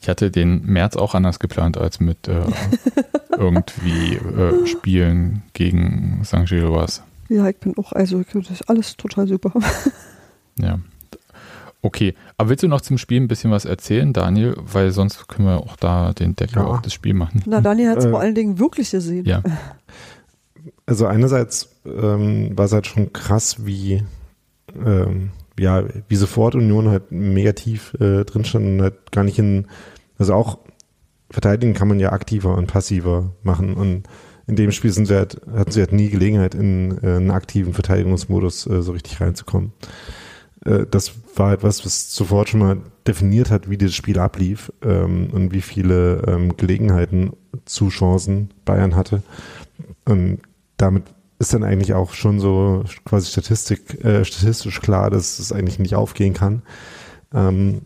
Ich hatte den März auch anders geplant als mit äh, irgendwie äh, Spielen gegen St. Gilloise. Ja, ich bin auch, also das ist alles total super. ja. Okay, aber willst du noch zum Spiel ein bisschen was erzählen, Daniel? Weil sonst können wir auch da den Deckel ja. auf das Spiel machen. Na, Daniel hat es äh, vor allen Dingen wirklich gesehen. Ja. Also einerseits ähm, war es halt schon krass, wie ähm, ja, wie sofort Union halt mega tief äh, drin stand und halt gar nicht in, also auch verteidigen kann man ja aktiver und passiver machen und in dem Spiel sind sie halt, hatten sie halt nie Gelegenheit, in äh, einen aktiven Verteidigungsmodus äh, so richtig reinzukommen. Äh, das war etwas, was sofort schon mal definiert hat, wie dieses Spiel ablief ähm, und wie viele ähm, Gelegenheiten zu Chancen Bayern hatte. Und damit ist dann eigentlich auch schon so quasi Statistik, äh, statistisch klar, dass es eigentlich nicht aufgehen kann, ähm,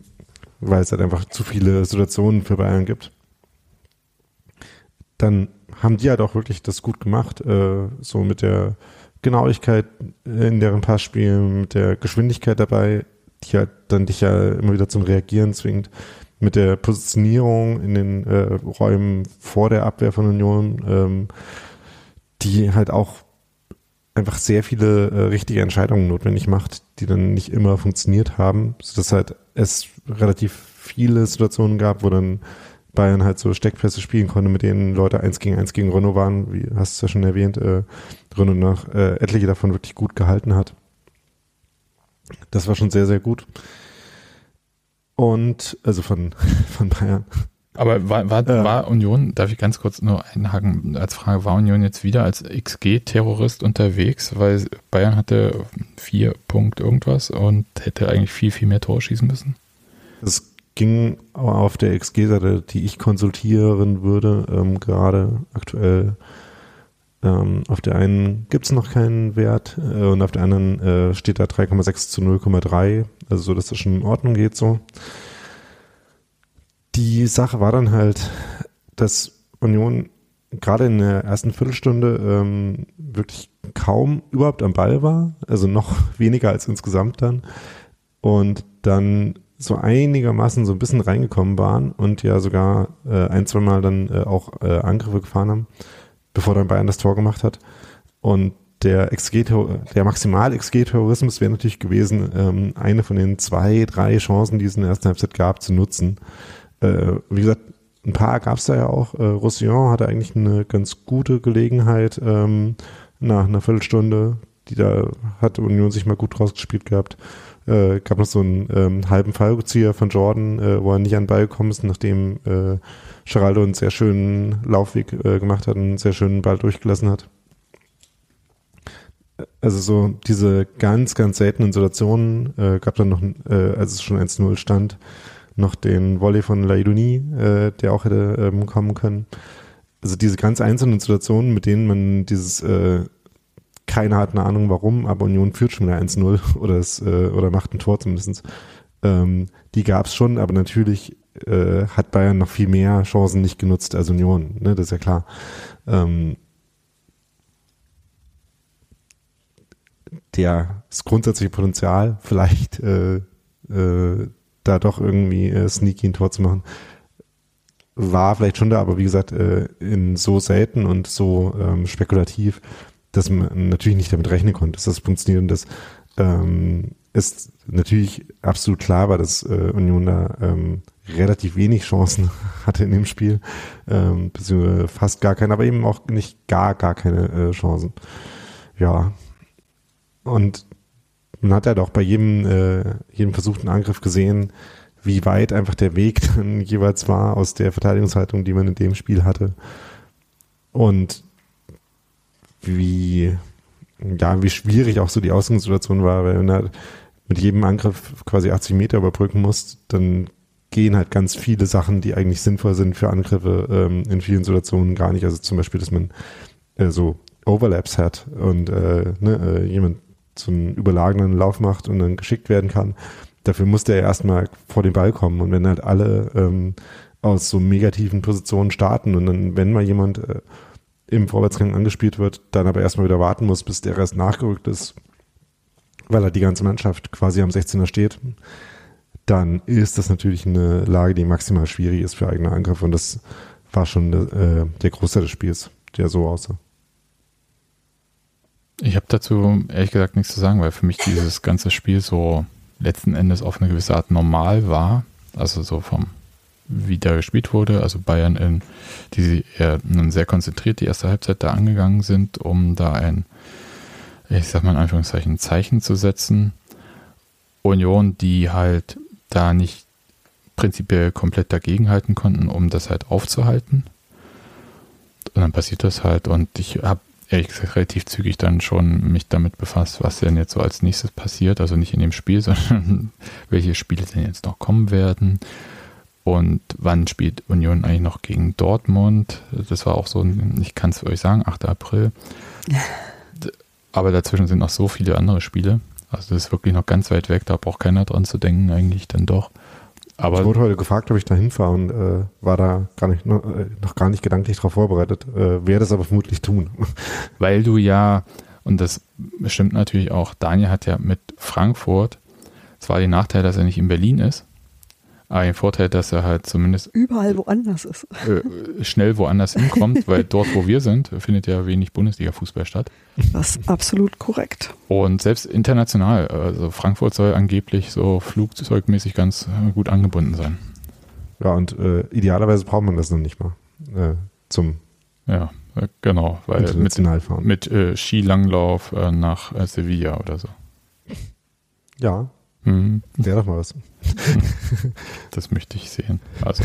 weil es halt einfach zu viele Situationen für Bayern gibt. Dann haben die halt auch wirklich das gut gemacht, äh, so mit der Genauigkeit in deren Passspielen, mit der Geschwindigkeit dabei, die halt dann dich ja immer wieder zum Reagieren zwingt, mit der Positionierung in den äh, Räumen vor der Abwehr von Union, ähm, die halt auch einfach sehr viele äh, richtige Entscheidungen notwendig macht, die dann nicht immer funktioniert haben, sodass halt es relativ viele Situationen gab, wo dann Bayern halt so Steckpässe spielen konnte, mit denen Leute eins gegen eins gegen Renault waren, wie hast du ja schon erwähnt, äh, Renault nach äh, etliche davon wirklich gut gehalten hat. Das war schon sehr, sehr gut. Und, also von, von Bayern. Aber war, war, Ja. war Union, darf ich ganz kurz nur einhaken als Frage, war Union jetzt wieder als XG-Terrorist unterwegs, weil Bayern hatte vier Punkt irgendwas und hätte eigentlich viel, viel mehr Tore schießen müssen? Es ging aber auf der XG-Seite, die ich konsultieren würde, ähm, gerade aktuell. Ähm, auf der einen gibt es noch keinen Wert äh, und auf der anderen äh, steht da 3,6 zu 0,3, also so, dass das schon in Ordnung geht so. Die Sache war dann halt, dass Union gerade in der ersten Viertelstunde ähm, wirklich kaum überhaupt am Ball war, also noch weniger als insgesamt dann. Und dann so einigermaßen so ein bisschen reingekommen waren und ja sogar äh, ein, zwei Mal dann äh, auch äh, Angriffe gefahren haben, bevor dann Bayern das Tor gemacht hat. Und der XG, der maximal XG-Terrorismus wäre natürlich gewesen, ähm, eine von den zwei, drei Chancen, die es in der ersten Halbzeit gab, zu nutzen. Äh, wie gesagt, ein paar gab es da ja auch. Äh, Roussillon hatte eigentlich eine ganz gute Gelegenheit ähm, nach einer Viertelstunde. Die da hat Union sich mal gut rausgespielt gehabt. Äh, gab noch so einen ähm, halben Fallrückzieher von Jordan, äh, wo er nicht an Ball gekommen ist, nachdem äh, Geraldo einen sehr schönen Laufweg äh, gemacht hat, einen sehr schönen Ball durchgelassen hat. Also so diese ganz, ganz seltenen Situationen äh, gab dann noch, äh, als es schon 1-0 stand, noch den Volley von Laidoni, äh, der auch hätte ähm, kommen können. Also diese ganz einzelnen Situationen, mit denen man dieses äh, keiner hat eine Ahnung warum, aber Union führt schon wieder 1-0 oder äh, oder macht ein Tor zumindest. Ähm, die gab es schon, aber natürlich äh, hat Bayern noch viel mehr Chancen nicht genutzt als Union, ne, das ist ja klar. Ähm, der, das grundsätzliche Potenzial, vielleicht äh, äh, da doch irgendwie äh, sneaky ein Tor zu machen, war vielleicht schon da, aber wie gesagt, äh, in so selten und so ähm, spekulativ, dass man natürlich nicht damit rechnen konnte, dass das funktioniert und das ähm, ist natürlich absolut klar war, dass äh, Union da ähm, relativ wenig Chancen hatte in dem Spiel, ähm, beziehungsweise fast gar keine, aber eben auch nicht gar, gar keine äh, Chancen. Ja. Und man hat halt auch bei jedem, äh, jedem versuchten Angriff gesehen, wie weit einfach der Weg dann jeweils war aus der Verteidigungshaltung, die man in dem Spiel hatte. Und wie, ja, wie schwierig auch so die Ausgangssituation war, weil wenn halt mit jedem Angriff quasi 80 Meter überbrücken musst, dann gehen halt ganz viele Sachen, die eigentlich sinnvoll sind für Angriffe, ähm, in vielen Situationen gar nicht. Also zum Beispiel, dass man äh, so Overlaps hat und äh, ne, äh, jemand so einen überlagenen Lauf macht und dann geschickt werden kann. Dafür muss der erstmal vor den Ball kommen. Und wenn halt alle ähm, aus so negativen Positionen starten und dann, wenn mal jemand äh, im Vorwärtsgang angespielt wird, dann aber erstmal wieder warten muss, bis der Rest nachgerückt ist, weil er die ganze Mannschaft quasi am 16er steht, dann ist das natürlich eine Lage, die maximal schwierig ist für eigene Angriffe. Und das war schon äh, der Großteil des Spiels, der so aussah. Ich habe dazu ehrlich gesagt nichts zu sagen, weil für mich dieses ganze Spiel so letzten Endes auf eine gewisse Art normal war. Also so vom, wie da gespielt wurde. Also Bayern, in, die eher sehr konzentriert die erste Halbzeit da angegangen sind, um da ein, ich sag mal in Anführungszeichen, Zeichen zu setzen. Union, die halt da nicht prinzipiell komplett dagegenhalten konnten, um das halt aufzuhalten. Und dann passiert das halt und ich habe ehrlich gesagt relativ zügig dann schon mich damit befasst, was denn jetzt so als nächstes passiert. Also nicht in dem Spiel, sondern welche Spiele denn jetzt noch kommen werden. Und wann spielt Union eigentlich noch gegen Dortmund? Das war auch so, ich kann es euch sagen, 8. April. Aber dazwischen sind noch so viele andere Spiele. Also das ist wirklich noch ganz weit weg, da braucht keiner dran zu denken, eigentlich dann doch. Aber ich wurde heute gefragt, ob ich da hinfahre und äh, war da gar nicht, noch, äh, noch gar nicht gedanklich darauf vorbereitet, äh, werde es aber vermutlich tun. Weil du ja, und das stimmt natürlich auch, Daniel hat ja mit Frankfurt zwar den Nachteil, dass er nicht in Berlin ist, Aber den Vorteil, dass er halt zumindest Überall woanders ist. äh, schnell woanders hinkommt, weil dort, wo wir sind, findet ja wenig Bundesliga-Fußball statt. Das ist absolut korrekt. Und selbst international, also Frankfurt soll angeblich so flugzeugmäßig ganz äh, gut angebunden sein. Ja, und äh, idealerweise braucht man das noch nicht mal äh, zum Ja, äh, genau, weil mit, international fahren. mit äh, Skilanglauf äh, nach äh, Sevilla oder so. ja, Hm, wäre doch mal was. das möchte ich sehen. Also.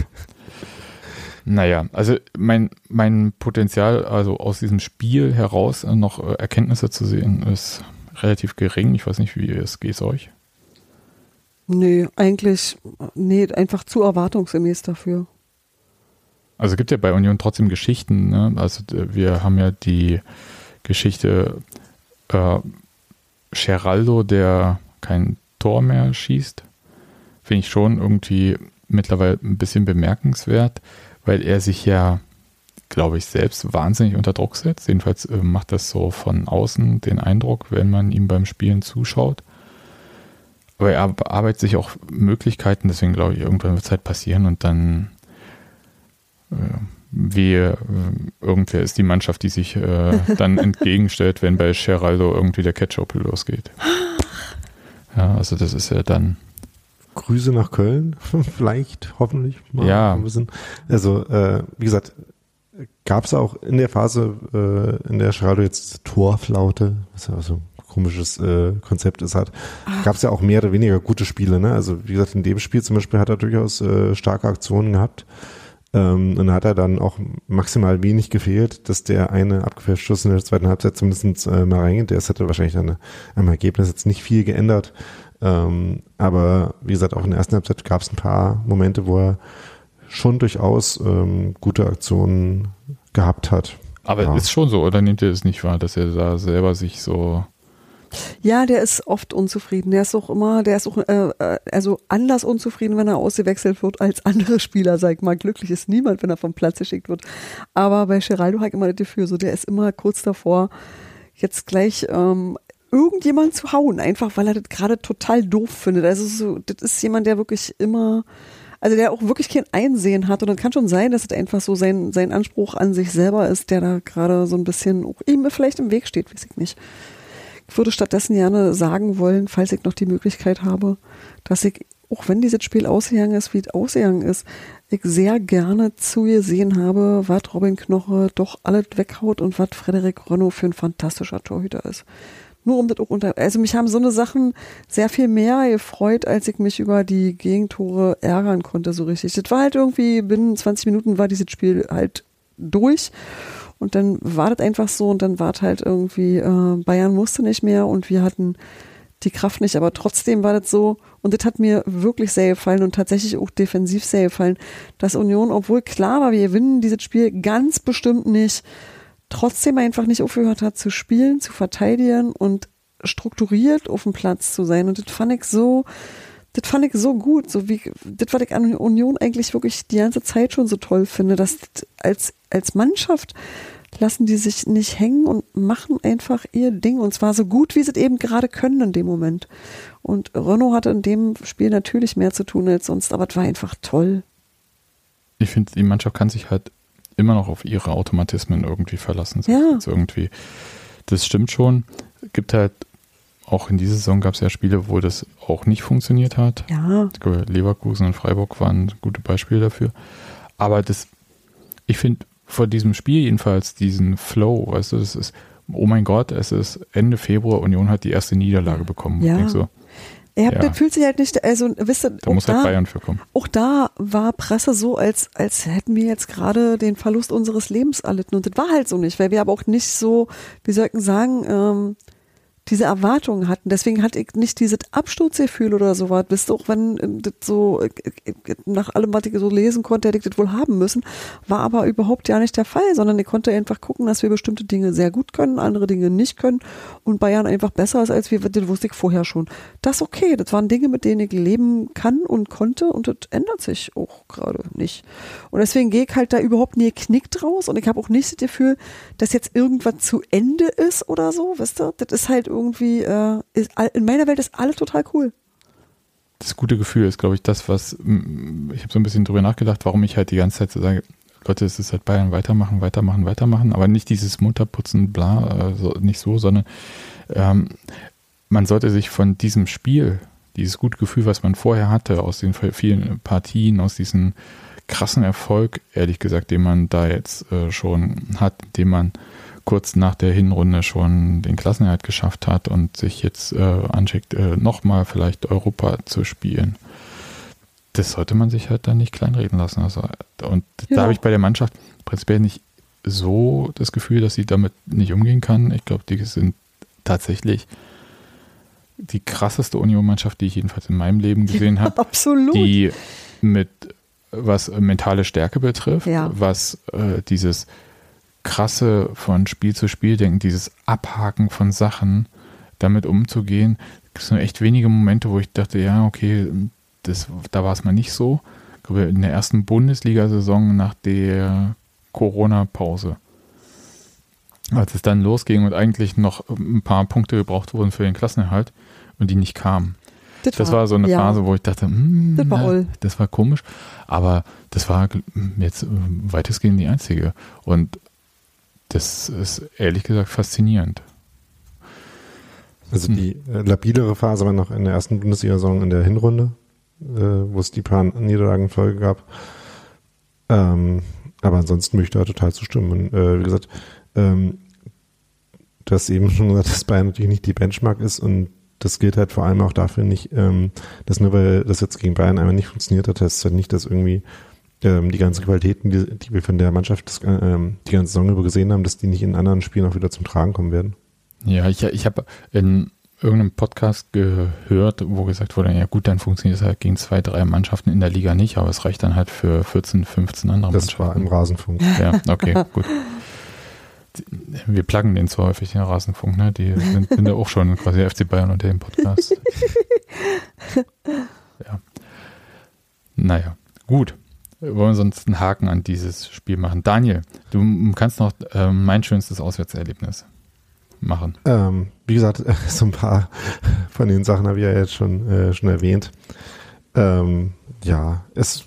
Naja, also mein, mein Potenzial, also aus diesem Spiel heraus noch äh, Erkenntnisse zu sehen, ist relativ gering. Ich weiß nicht, wie es geht euch. Nee, eigentlich, nee, einfach zu erwartungsgemäß dafür. Also es gibt ja bei Union trotzdem Geschichten. Ne? Also wir haben ja die Geschichte äh, Geraldo, der kein Tor mehr schießt. Finde ich schon irgendwie mittlerweile ein bisschen bemerkenswert, weil er sich ja, glaube ich, selbst wahnsinnig unter Druck setzt. Jedenfalls äh, macht das so von außen den Eindruck, wenn man ihm beim Spielen zuschaut. Aber er bearbeitet sich auch Möglichkeiten, deswegen glaube ich, irgendwann wird es halt passieren und dann äh, wehe, äh, irgendwer ist die Mannschaft, die sich äh, dann entgegenstellt, wenn bei Geraldo irgendwie der Ketchup losgeht. Ja, also das ist ja dann, Grüße nach Köln, vielleicht, hoffentlich. Mal Ja. ein bisschen. Also, äh, wie gesagt, gab es auch in der Phase, äh, in der Geraldo jetzt Torflaute, was ja auch so ein komisches äh, Konzept ist hat, gab es ja auch mehr oder weniger gute Spiele. Ne? Also wie gesagt, in dem Spiel zum Beispiel hat er durchaus äh, starke Aktionen gehabt. Ähm, und hat er dann auch maximal wenig gefehlt, dass der eine abgefälschte Schuss in der zweiten Halbzeit zumindest äh, mal reingeht. Das hätte wahrscheinlich dann am Ergebnis jetzt nicht viel geändert. Ähm, aber wie gesagt, auch in der ersten Halbzeit gab es ein paar Momente, wo er schon durchaus ähm, gute Aktionen gehabt hat. aber Ja. ist schon so, oder nehmt ihr es nicht wahr, dass er da selber sich so, Ja, der ist oft unzufrieden. Der ist auch immer, der ist auch, äh, äh, also anders unzufrieden, wenn er ausgewechselt wird als andere Spieler, sag ich mal. Glücklich ist niemand, wenn er vom Platz geschickt wird. Aber bei Geraldo habe immer das Gefühl, so der ist immer kurz davor, jetzt gleich ähm, irgendjemand zu hauen, einfach weil er das gerade total doof findet. Also so, das ist jemand, der wirklich immer, also der auch wirklich kein Einsehen hat. Und dann kann schon sein, dass es einfach so sein, sein Anspruch an sich selber ist, der da gerade so ein bisschen auch ihm vielleicht im Weg steht, weiß ich nicht. Ich würde stattdessen gerne sagen wollen, falls ich noch die Möglichkeit habe, dass ich, auch wenn dieses Spiel ausgegangen ist, wie es ausgegangen ist, ich sehr gerne zugesehen habe, was Robin Knoche doch alles weghaut und was Frederik Ronno für ein fantastischer Torhüter ist. Nur um das auch unter, also mich haben so eine Sachen sehr viel mehr gefreut, als ich mich über die Gegentore ärgern konnte, so richtig. Das war halt irgendwie, binnen 20 Minuten war dieses Spiel halt durch. Und dann war das einfach so und dann war es halt irgendwie, äh, Bayern musste nicht mehr und wir hatten die Kraft nicht, aber trotzdem war das so und das hat mir wirklich sehr gefallen und tatsächlich auch defensiv sehr gefallen, dass Union, obwohl klar war, wir gewinnen dieses Spiel ganz bestimmt nicht, trotzdem einfach nicht aufgehört hat zu spielen, zu verteidigen und strukturiert auf dem Platz zu sein und das fand ich so, das fand ich so gut, so wie das, was ich an Union eigentlich wirklich die ganze Zeit schon so toll finde, dass das als, als Mannschaft lassen die sich nicht hängen und machen einfach ihr Ding und zwar so gut, wie sie es eben gerade können in dem Moment. Und Renault hatte in dem Spiel natürlich mehr zu tun als sonst, aber es war einfach toll. ich finde, die Mannschaft kann sich halt immer noch auf ihre Automatismen irgendwie verlassen. Ja. irgendwie, das stimmt schon. Gibt halt, auch in dieser Saison gab es ja Spiele, wo das auch nicht funktioniert hat. Ja, Leverkusen und Freiburg waren gute Beispiele dafür. Aber das, ich finde vor diesem Spiel jedenfalls diesen Flow, weißt du, das ist, oh mein Gott, es ist Ende Februar, Union hat die erste Niederlage bekommen. Ja. So, er hat, Ja. das fühlt sich halt nicht, also wisst ihr, da auch muss halt da, Bayern für kommen. auch da war Presse so, als, als hätten wir jetzt gerade den Verlust unseres Lebens erlitten. Und das war halt so nicht, weil wir aber auch nicht so, wie sollten sagen, ähm, diese Erwartungen hatten. Deswegen hatte ich nicht dieses Absturzgefühl oder so was. Wisst auch wenn äh, das so, äh, äh, nach allem, was ich so lesen konnte, hätte ich das wohl haben müssen, war aber überhaupt ja nicht der Fall, sondern ich konnte einfach gucken, dass wir bestimmte Dinge sehr gut können, andere Dinge nicht können und Bayern einfach besser ist als wir, das wusste ich vorher schon. Das ist okay, das waren Dinge, mit denen ich leben kann und konnte und das ändert sich auch gerade nicht. Und deswegen gehe ich halt da überhaupt nie knickt raus und ich habe auch nicht das Gefühl, dass jetzt irgendwas zu Ende ist oder so, wisst ihr? Das ist halt irgendwie, äh, ist, in meiner Welt ist alles total cool. das gute Gefühl ist, glaube ich, das, was mm, ich habe so ein bisschen drüber nachgedacht, warum ich halt die ganze Zeit so sage, Leute, es ist halt Bayern weitermachen, weitermachen, weitermachen, aber nicht dieses Munterputzen, bla, also nicht so, sondern ähm, man sollte sich von diesem Spiel, dieses gute Gefühl, was man vorher hatte, aus den vielen Partien, aus diesem krassen Erfolg, ehrlich gesagt, den man da jetzt äh, schon hat, den man kurz nach der Hinrunde schon den Klassenerhalt geschafft hat und sich jetzt äh, anschickt, äh, nochmal vielleicht Europa zu spielen. Das sollte man sich halt dann nicht kleinreden lassen. Also, und ja. da habe ich bei der Mannschaft prinzipiell nicht so das Gefühl, dass sie damit nicht umgehen kann. Ich glaube, die sind tatsächlich die krasseste Union-Mannschaft, die ich jedenfalls in meinem Leben gesehen habe. Absolut. Die mit was mentale Stärke betrifft, ja. was äh, dieses krasse von Spiel zu Spiel denken, dieses Abhaken von Sachen, damit umzugehen. Es sind echt wenige Momente, wo ich dachte, ja, okay, das, da war es mal nicht so. Ich glaube, in der ersten Bundesliga-Saison nach der Corona-Pause. Als es dann losging und eigentlich noch ein paar Punkte gebraucht wurden für den Klassenerhalt und die nicht kamen. Das, das war, war, so eine ja. Phase, wo ich dachte, hm, das, war na, das war komisch. Aber das war jetzt weitestgehend die einzige. Und das ist ehrlich gesagt faszinierend. Also die äh, labilere Phase war noch in der ersten Bundesliga-Saison in der Hinrunde, äh, wo es die paar Niederlagenfolge gab. Ähm, aber ansonsten möchte ich da total zustimmen. Und, äh, wie gesagt, ähm, du hast eben schon gesagt, dass Bayern natürlich nicht die Benchmark ist und das gilt halt vor allem auch dafür nicht, ähm, dass nur weil das jetzt gegen Bayern einmal nicht funktioniert hat, heißt es halt nicht, dass irgendwie ähm, die ganzen Qualitäten, die, die wir von der Mannschaft das, ähm, die ganze Saison über gesehen haben, dass die nicht in anderen Spielen auch wieder zum Tragen kommen werden. Ja, ich, ich habe in irgendeinem Podcast gehört, wo gesagt wurde, ja gut, dann funktioniert es halt gegen zwei, drei Mannschaften in der Liga nicht, aber es reicht dann halt für 14, 15 andere das Mannschaften. Das war im Rasenfunk. Ja, okay, gut. Wir pluggen den zu häufig, den Rasenfunk, ne? Die sind, sind ja auch schon quasi FC Bayern unter dem Podcast. ja. Naja, gut wollen wir sonst einen Haken an dieses Spiel machen. Daniel, du kannst noch äh, mein schönstes Auswärtserlebnis machen. Ähm, wie gesagt, so ein paar von den Sachen habe ich ja jetzt schon, äh, schon erwähnt. Ähm, ja, es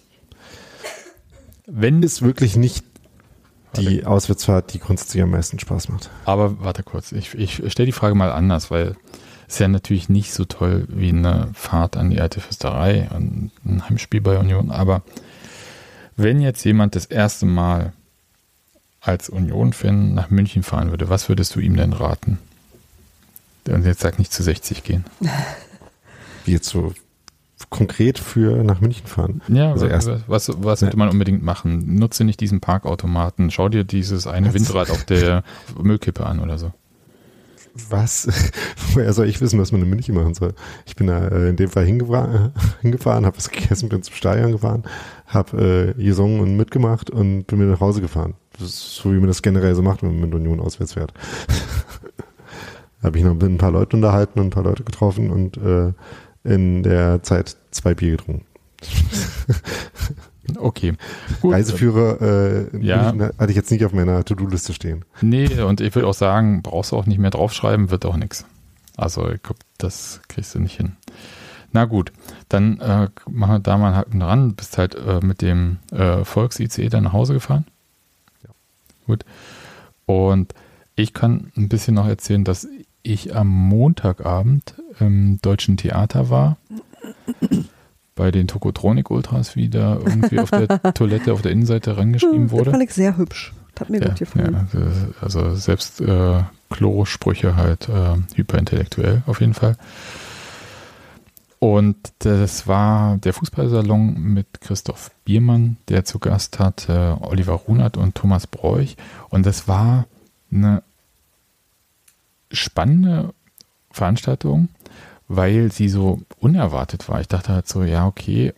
Wenn, ist wirklich nicht die warte, Auswärtsfahrt, die grundsätzlich am meisten Spaß macht. Aber warte kurz, ich, ich stelle die Frage mal anders, weil es ist ja natürlich nicht so toll wie eine Fahrt an die alte Fürsterei und ein Heimspiel bei Union, aber wenn jetzt jemand das erste Mal als Union-Fan nach München fahren würde, was würdest du ihm denn raten? Und jetzt sag nicht zu 60 gehen. Wie jetzt so konkret für nach München fahren. Ja, also erst, was, was sollte man unbedingt machen? Nutze nicht diesen Parkautomaten. Schau dir dieses eine Windrad auf der Müllkippe an oder so was? Woher soll ich wissen, was man in München machen soll? Ich bin da äh, in dem Fall hingefahren, hingefahren habe was gegessen, bin zum Stadion gefahren, habe äh, gesungen und mitgemacht und bin wieder nach Hause gefahren. So, wie man das generell so macht, wenn man mit Union auswärts fährt. habe ich noch mit ein paar Leuten unterhalten und ein paar Leute getroffen und äh, in der Zeit zwei Bier getrunken. Okay. Gut. Reiseführer äh, ja. hatte ich jetzt nicht auf meiner To-Do-Liste stehen. Nee, und ich würde auch sagen, brauchst du auch nicht mehr draufschreiben, wird auch nichts. Also ich glaube, das kriegst du nicht hin. Na gut, dann äh, machen wir da mal einen Haken dran. Bist halt äh, mit dem äh, Volks-ICE dann nach Hause gefahren. Ja. Gut. Und ich kann ein bisschen noch erzählen, dass ich am Montagabend im Deutschen Theater war bei den Tokotronik Ultras wieder irgendwie auf der Toilette auf der Innenseite rangeschrieben wurde. Das fand ich sehr hübsch. Das hat mir ja, gut gefallen. Ja, also selbst äh, Klo-Sprüche halt äh, hyperintellektuell auf jeden Fall. Und das war der Fußballsalon mit Christoph Biermann, der zu Gast hatte, Oliver Runert und Thomas Bräuch. Und das war eine spannende Veranstaltung weil sie so unerwartet war. Ich dachte halt so, ja, okay,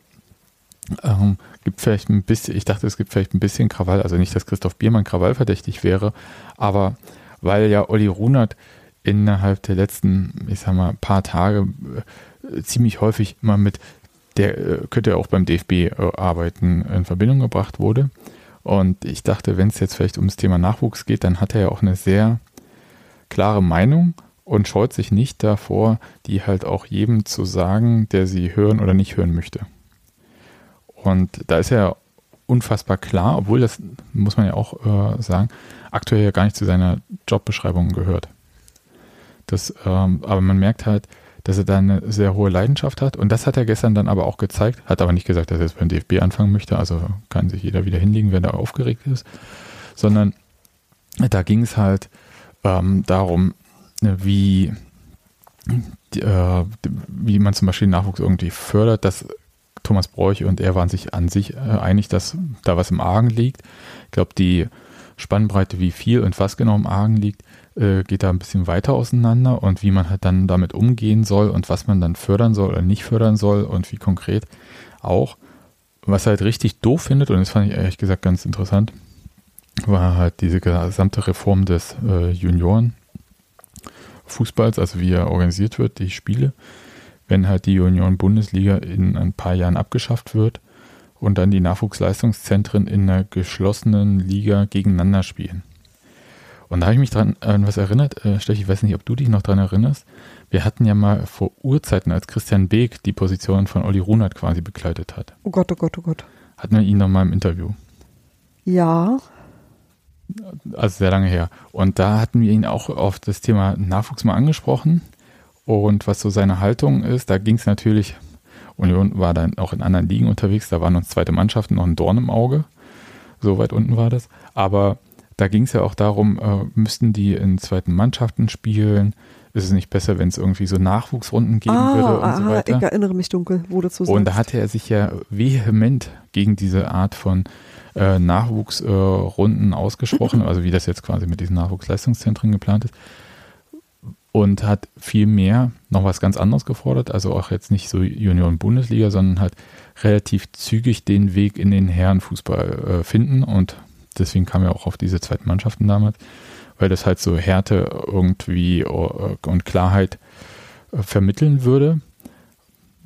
ähm, gibt vielleicht ein bisschen, ich dachte, es gibt vielleicht ein bisschen Krawall, also nicht, dass Christoph Biermann krawallverdächtig wäre, aber weil ja Olli Runert innerhalb der letzten, ich sag mal, paar Tage äh, ziemlich häufig immer mit der äh, könnte ja auch beim DFB äh, arbeiten in Verbindung gebracht wurde. Und ich dachte, wenn es jetzt vielleicht ums Thema Nachwuchs geht, dann hat er ja auch eine sehr klare Meinung und scheut sich nicht davor, die halt auch jedem zu sagen, der sie hören oder nicht hören möchte. Und da ist er unfassbar klar, obwohl das, muss man ja auch äh, sagen, aktuell ja gar nicht zu seiner Jobbeschreibung gehört. Das, ähm, aber man merkt halt, dass er da eine sehr hohe Leidenschaft hat. Und das hat er gestern dann aber auch gezeigt. Hat aber nicht gesagt, dass er jetzt beim DFB anfangen möchte. Also kann sich jeder wieder hinlegen, wenn er aufgeregt ist. Sondern da ging es halt ähm, darum, wie, äh, wie man zum Beispiel Nachwuchs irgendwie fördert. Dass Thomas Bräuch und er waren sich an sich äh, einig, dass da was im Argen liegt. Ich glaube, die Spannbreite, wie viel und was genau im Argen liegt, äh, geht da ein bisschen weiter auseinander und wie man halt dann damit umgehen soll und was man dann fördern soll oder nicht fördern soll und wie konkret auch. Was er halt richtig doof findet, und das fand ich ehrlich gesagt ganz interessant, war halt diese gesamte Reform des äh, Junioren-Fußballs, also wie er organisiert wird, die Spiele, wenn halt die Junioren-Bundesliga in ein paar Jahren abgeschafft wird und dann die Nachwuchsleistungszentren in einer geschlossenen Liga gegeneinander spielen. Und da habe ich mich dran an was erinnert, äh, Steffi, ich weiß nicht, ob du dich noch dran erinnerst. Wir hatten ja mal vor Urzeiten, als Christian Beek die Position von Olli Runert quasi begleitet hat. Oh Gott, oh Gott, oh Gott. Hatten wir ihn noch mal im Interview. Ja. Also sehr lange her. Und da hatten wir ihn auch auf das Thema Nachwuchs mal angesprochen. Und was so seine Haltung ist, da ging es natürlich, Union war dann auch in anderen Ligen unterwegs, da waren uns zweite Mannschaften noch ein Dorn im Auge. So weit unten war das. Aber da ging es ja auch darum, äh, müssten die in zweiten Mannschaften spielen? Ist es nicht besser, wenn es irgendwie so Nachwuchsrunden geben ah, würde und aha, so weiter? Ich erinnere mich dunkel, wo du zu Und da hatte er sich ja vehement gegen diese Art von äh, Nachwuchsrunden äh, ausgesprochen, also wie das jetzt quasi mit diesen Nachwuchsleistungszentren geplant ist. Und hat viel mehr noch was ganz anderes gefordert, also auch jetzt nicht so Junioren-Bundesliga, sondern halt relativ zügig den Weg in den Herrenfußball äh, finden und deswegen kam er auch auf diese zweiten Mannschaften damals, weil das halt so Härte irgendwie äh, und Klarheit vermitteln würde.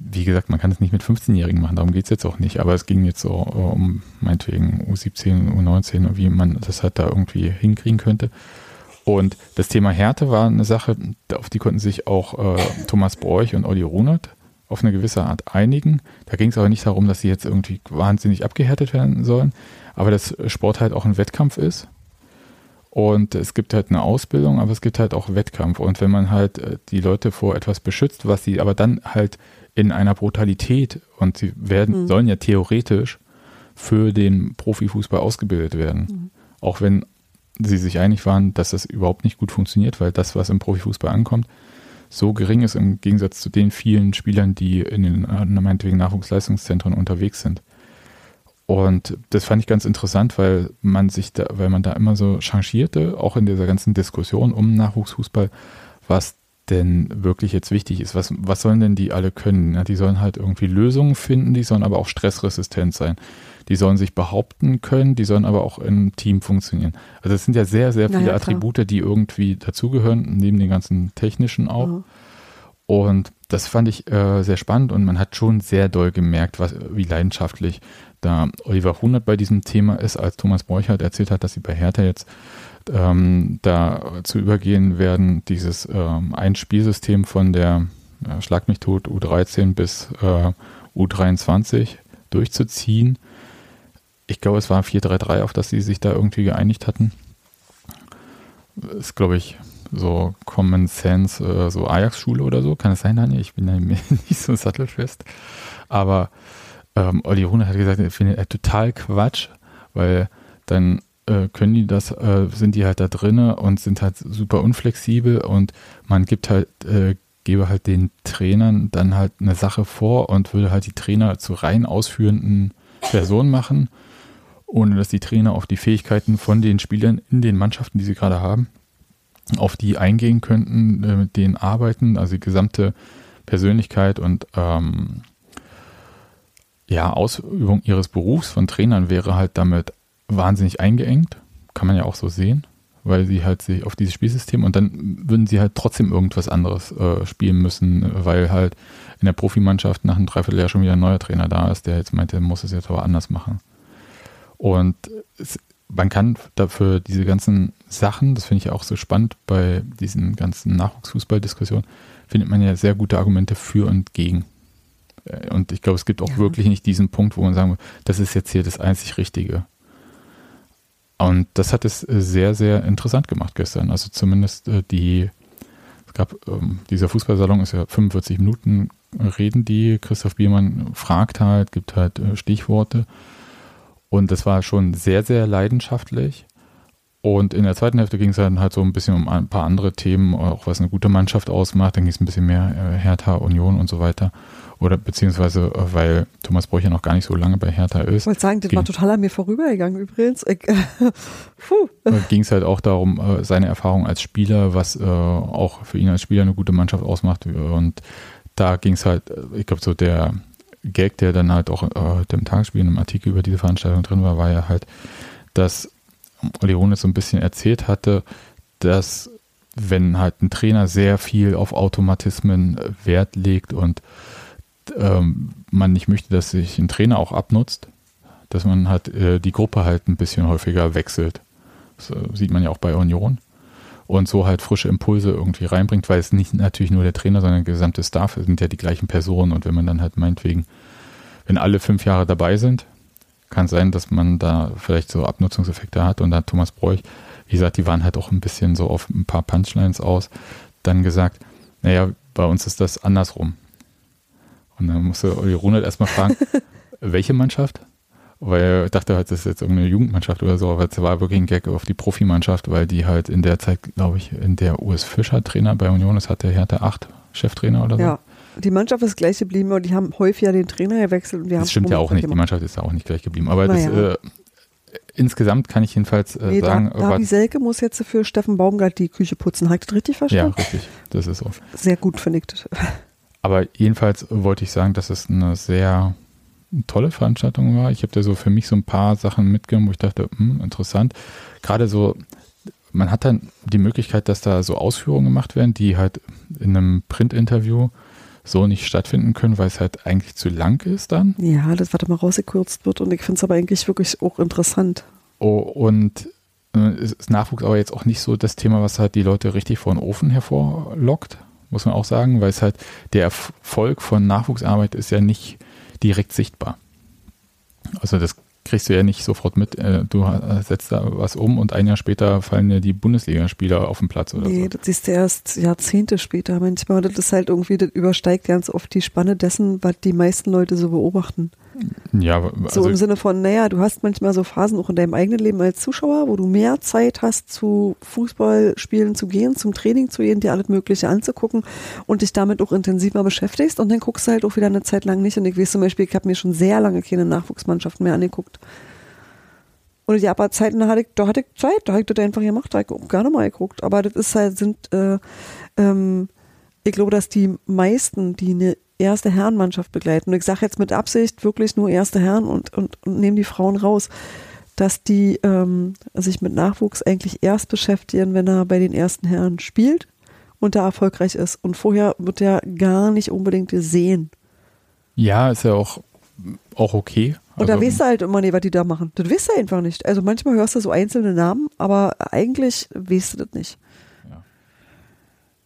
Wie gesagt, man kann es nicht mit 15-Jährigen machen, darum geht es jetzt auch nicht, aber es ging jetzt so äh, um meinetwegen U17, U19 wie man das halt da irgendwie hinkriegen könnte. Und das Thema Härte war eine Sache, auf die konnten sich auch äh, Thomas Bräuch und Olli Runert auf eine gewisse Art einigen. Da ging es aber nicht darum, dass sie jetzt irgendwie wahnsinnig abgehärtet werden sollen, aber dass Sport halt auch ein Wettkampf ist. Und es gibt halt eine Ausbildung, aber es gibt halt auch Wettkampf. Und wenn man halt äh, die Leute vor etwas beschützt, was sie aber dann halt in einer Brutalität und sie werden, mhm. sollen ja theoretisch für den Profifußball ausgebildet werden. Mhm. Auch wenn sie sich einig waren, dass das überhaupt nicht gut funktioniert, weil das, was im Profifußball ankommt, so gering ist im Gegensatz zu den vielen Spielern, die in den äh, meinetwegen Nachwuchsleistungszentren unterwegs sind. Und das fand ich ganz interessant, weil man sich da, weil man da immer so changierte, auch in dieser ganzen Diskussion um Nachwuchsfußball, was denn wirklich jetzt wichtig ist. Was, was sollen denn die alle können? Ja, die sollen halt irgendwie Lösungen finden, die sollen aber auch stressresistent sein. Die sollen sich behaupten können, die sollen aber auch im Team funktionieren. Also es sind ja sehr, sehr viele naja, Attribute, die irgendwie dazugehören, neben den ganzen technischen auch. Mhm. Und das fand ich äh, sehr spannend und man hat schon sehr doll gemerkt, was, wie leidenschaftlich da Oliver Hundert bei diesem Thema ist, als Thomas Borchert erzählt hat, dass sie bei Hertha jetzt ähm, da zu übergehen werden, dieses ähm, Einspielsystem von der ja, Schlag mich tot U13 bis äh, U23 durchzuziehen. Ich glaube, es war 4-3-3, auf das sie sich da irgendwie geeinigt hatten. Ist, glaube ich, so Common Sense, äh, so Ajax-Schule oder so. Kann es sein, Daniel? Ich bin da nicht so sattelfest. Aber ähm, Olli Rune hat gesagt, er findet er total Quatsch, weil dann äh, können die das, äh, sind die halt da drinne und sind halt super unflexibel und man gibt halt, äh, gebe halt den Trainern dann halt eine Sache vor und würde halt die Trainer zu rein ausführenden Personen machen, ohne dass die Trainer auf die Fähigkeiten von den Spielern in den Mannschaften, die sie gerade haben, auf die eingehen könnten, äh, mit denen arbeiten, also die gesamte Persönlichkeit und ähm, ja, Ausübung ihres Berufs von Trainern wäre halt damit wahnsinnig eingeengt. Kann man ja auch so sehen, weil sie halt sich auf dieses Spielsystem und dann würden sie halt trotzdem irgendwas anderes äh, spielen müssen, weil halt in der Profimannschaft nach einem Dreivierteljahr schon wieder ein neuer Trainer da ist, der jetzt meinte, muss es jetzt aber anders machen. Und es man kann dafür diese ganzen Sachen, das finde ich auch so spannend bei diesen ganzen Nachwuchsfußballdiskussionen, findet man ja sehr gute Argumente für und gegen. Äh, und ich glaube, es gibt auch ja. wirklich nicht diesen Punkt, wo man sagen, das ist jetzt hier das einzig Richtige. Und das hat es äh, sehr, sehr interessant gemacht gestern. Also zumindest äh, die, es gab, ähm, dieser Fußballsalon ist ja 45 Minuten reden die. Christoph Biermann fragt halt, gibt halt Stichworte. Und das war schon sehr, sehr leidenschaftlich. Und in der zweiten Hälfte ging es dann halt so ein bisschen um ein paar andere Themen, auch was eine gute Mannschaft ausmacht. Dann ging es ein bisschen mehr äh, Hertha, Union und so weiter. Oder beziehungsweise, weil Thomas Bräuch ja noch gar nicht so lange bei Hertha ist. Ich wollte sagen, das war total an mir vorübergegangen übrigens. Äh, ging es halt auch darum, äh, seine Erfahrung als Spieler, was äh, auch für ihn als Spieler eine gute Mannschaft ausmacht. Und da ging es halt, ich glaube, so der Gag, der dann halt auch äh, dem Tagesspiel in einem Artikel über diese Veranstaltung drin war, war ja halt, dass Olli Hones so ein bisschen erzählt hatte, dass wenn halt ein Trainer sehr viel auf Automatismen Wert legt und ähm, man nicht möchte, dass sich ein Trainer auch abnutzt, dass man halt äh, die Gruppe halt ein bisschen häufiger wechselt. Das äh, sieht man ja auch bei Union. Und so halt frische Impulse irgendwie reinbringt, weil es nicht natürlich nur der Trainer, sondern der gesamte Staff sind ja die gleichen Personen. Und wenn man dann halt meinetwegen, wenn alle fünf Jahre dabei sind, kann sein, dass man da vielleicht so Abnutzungseffekte hat. Und da hat Thomas Bräuch, wie gesagt, die waren halt auch ein bisschen so auf ein paar Punchlines aus, dann gesagt, naja, bei uns ist das andersrum. Und dann musste Uli Runert erstmal fragen, welche Mannschaft? Weil er dachte halt, das ist jetzt irgendeine Jugendmannschaft oder so, aber es war wirklich ein Gag auf die Profimannschaft, weil die halt in der Zeit, glaube ich, in der US Fischer Trainer bei Union ist, hatte Hertha acht Cheftrainer oder so. Ja, die Mannschaft ist gleich geblieben und die haben häufiger den Trainer gewechselt. Und die das stimmt ja auch nicht, gemacht. die Mannschaft ist ja auch nicht gleich geblieben. Aber das, äh, insgesamt kann ich jedenfalls äh, nee, sagen. Da, Davi Selke muss jetzt für Steffen Baumgart die Küche putzen. Habe ich das richtig verstanden? Ja, richtig. Das ist so. Sehr gut, finde ich das. Aber jedenfalls wollte ich sagen, dass es eine sehr tolle Veranstaltung war. Ich habe da so für mich so ein paar Sachen mitgenommen, wo ich dachte, hm, interessant. Gerade so, man hat dann die Möglichkeit, dass da so Ausführungen gemacht werden, die halt in einem Print-Interview so nicht stattfinden können, weil es halt eigentlich zu lang ist dann. Ja, das, da mal rausgekürzt wird und ich finde es aber eigentlich wirklich auch interessant. Oh, und äh, ist Nachwuchs aber jetzt auch nicht so das Thema, was halt die Leute richtig vor den Ofen hervorlockt muss man auch sagen, weil es halt der Erfolg von Nachwuchsarbeit ist ja nicht direkt sichtbar. Also das kriegst du ja nicht sofort mit. Äh, du setzt da was um und ein Jahr später fallen ja die Bundesligaspieler auf den Platz oder nee, so. das siehst du erst Jahrzehnte später manchmal. Das ist halt irgendwie, das übersteigt ganz oft die Spanne dessen, was die meisten Leute so beobachten. Ja, also so im Sinne von, naja, du hast manchmal so Phasen auch in deinem eigenen Leben als Zuschauer, wo du mehr Zeit hast, zu Fußballspielen zu gehen, zum Training zu gehen, dir alles Mögliche anzugucken und dich damit auch intensiver beschäftigst und dann guckst du halt auch wieder eine Zeit lang nicht. Und ich weiß zum Beispiel, ich habe mir schon sehr lange keine Nachwuchsmannschaften mehr angeguckt. Und die aber Zeiten, da hatte ich, da hatte ich Zeit, da habe ich das einfach gemacht, da habe ich auch gerne mal geguckt. Aber das ist halt, sind, äh, ähm, ich glaube, dass die meisten, die eine erste Herrenmannschaft begleiten. Und ich sage jetzt mit Absicht wirklich nur erste Herren und, und, und nehme die Frauen raus, dass die ähm, sich mit Nachwuchs eigentlich erst beschäftigen, wenn er bei den ersten Herren spielt und da erfolgreich ist. Und vorher wird er gar nicht unbedingt gesehen. Ja, ist ja auch, auch okay. Und also, da weißt du halt immer nicht, was die da machen. Das weißt du einfach nicht. Also manchmal hörst du so einzelne Namen, aber eigentlich weißt du das nicht.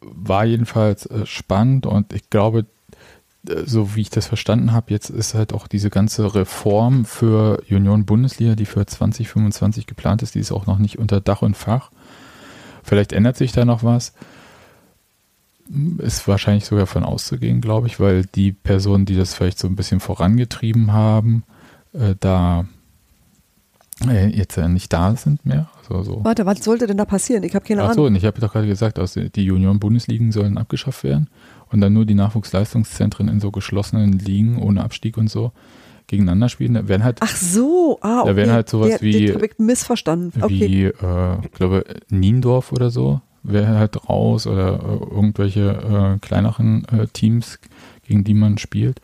War jedenfalls äh, spannend und ich glaube, so wie ich das verstanden habe, jetzt ist halt auch diese ganze Reform für Union Bundesliga, die für 2025 geplant ist, die ist auch noch nicht unter Dach und Fach. Vielleicht ändert sich da noch was. Ist wahrscheinlich sogar von auszugehen, glaube ich, weil die Personen, die das vielleicht so ein bisschen vorangetrieben haben, äh, da äh, jetzt ja nicht da sind mehr. Also so. Warte, was sollte denn da passieren? Ich habe keine Ahnung. Ach so, und ich habe doch gerade gesagt, also die Union Bundesligen sollen abgeschafft werden und dann nur die Nachwuchsleistungszentren in so geschlossenen Ligen ohne Abstieg und so gegeneinander spielen. Da werden halt. Ach so, ah, okay. Da werden halt sowas der, wie. habe ich missverstanden. Okay. Wie, äh, ich glaube, Niendorf oder so wäre halt raus oder äh, irgendwelche äh, kleineren äh, Teams, gegen die man spielt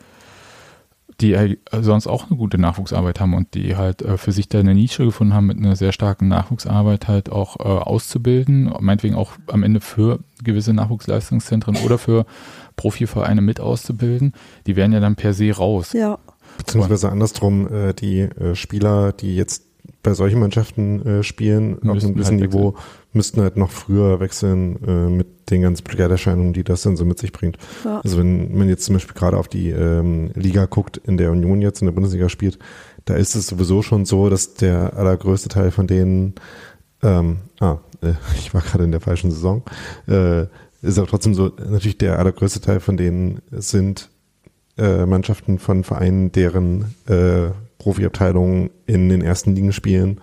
die sonst auch eine gute Nachwuchsarbeit haben und die halt äh, für sich da eine Nische gefunden haben, mit einer sehr starken Nachwuchsarbeit halt auch äh, auszubilden, meinetwegen auch am Ende für gewisse Nachwuchsleistungszentren oder für Profivereine mit auszubilden, die werden ja dann per se raus. Ja. Beziehungsweise andersrum, äh, die äh, Spieler, die jetzt bei solchen Mannschaften äh, spielen, auf einem gewissen halt Niveau, müssten halt noch früher wechseln äh, mit den ganzen Begleiterscheinungen, die das dann so mit sich bringt. Ja. Also wenn man jetzt zum Beispiel gerade auf die ähm, Liga guckt, in der Union jetzt in der Bundesliga spielt, da ist es sowieso schon so, dass der allergrößte Teil von denen, ähm, ah, äh, ich war gerade in der falschen Saison, äh, ist aber trotzdem so, natürlich der allergrößte Teil von denen sind äh, Mannschaften von Vereinen, deren Profiabteilungen in den ersten Ligen spielen,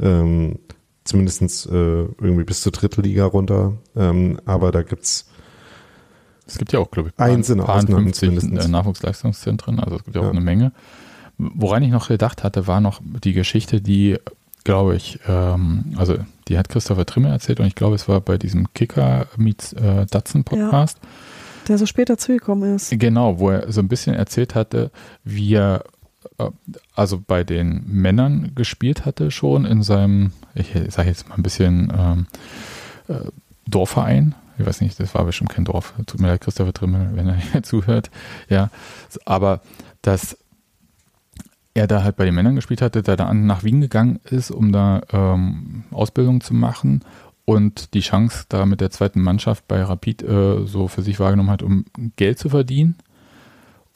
ähm, zumindestens äh, irgendwie bis zur dritten Liga runter. Ähm, aber da gibt's Es gibt ja auch, glaube ich, Einzelne paar Ausnahmen 50 zumindest. äh, Nachwuchsleistungszentren, also es gibt ja auch Ja. eine Menge. Woran ich noch gedacht hatte, war noch die Geschichte, die, glaube ich, ähm, also die hat Christopher Trimme erzählt und ich glaube, es war bei diesem Kicker Meets äh, Datsun Podcast. Der so später zugekommen ist. Genau, wo er so ein bisschen erzählt hatte, wie er also bei den Männern gespielt hatte schon in seinem, ich sage jetzt mal ein bisschen ähm, äh, Dorfverein. Ich weiß nicht, das war bestimmt kein Dorf. Tut mir leid, Christopher Trimmel, wenn er hier zuhört. Ja, aber dass er da halt bei den Männern gespielt hatte, da dann nach Wien gegangen ist, um da ähm, Ausbildung zu machen und die Chance da mit der zweiten Mannschaft bei Rapid äh, so für sich wahrgenommen hat, um Geld zu verdienen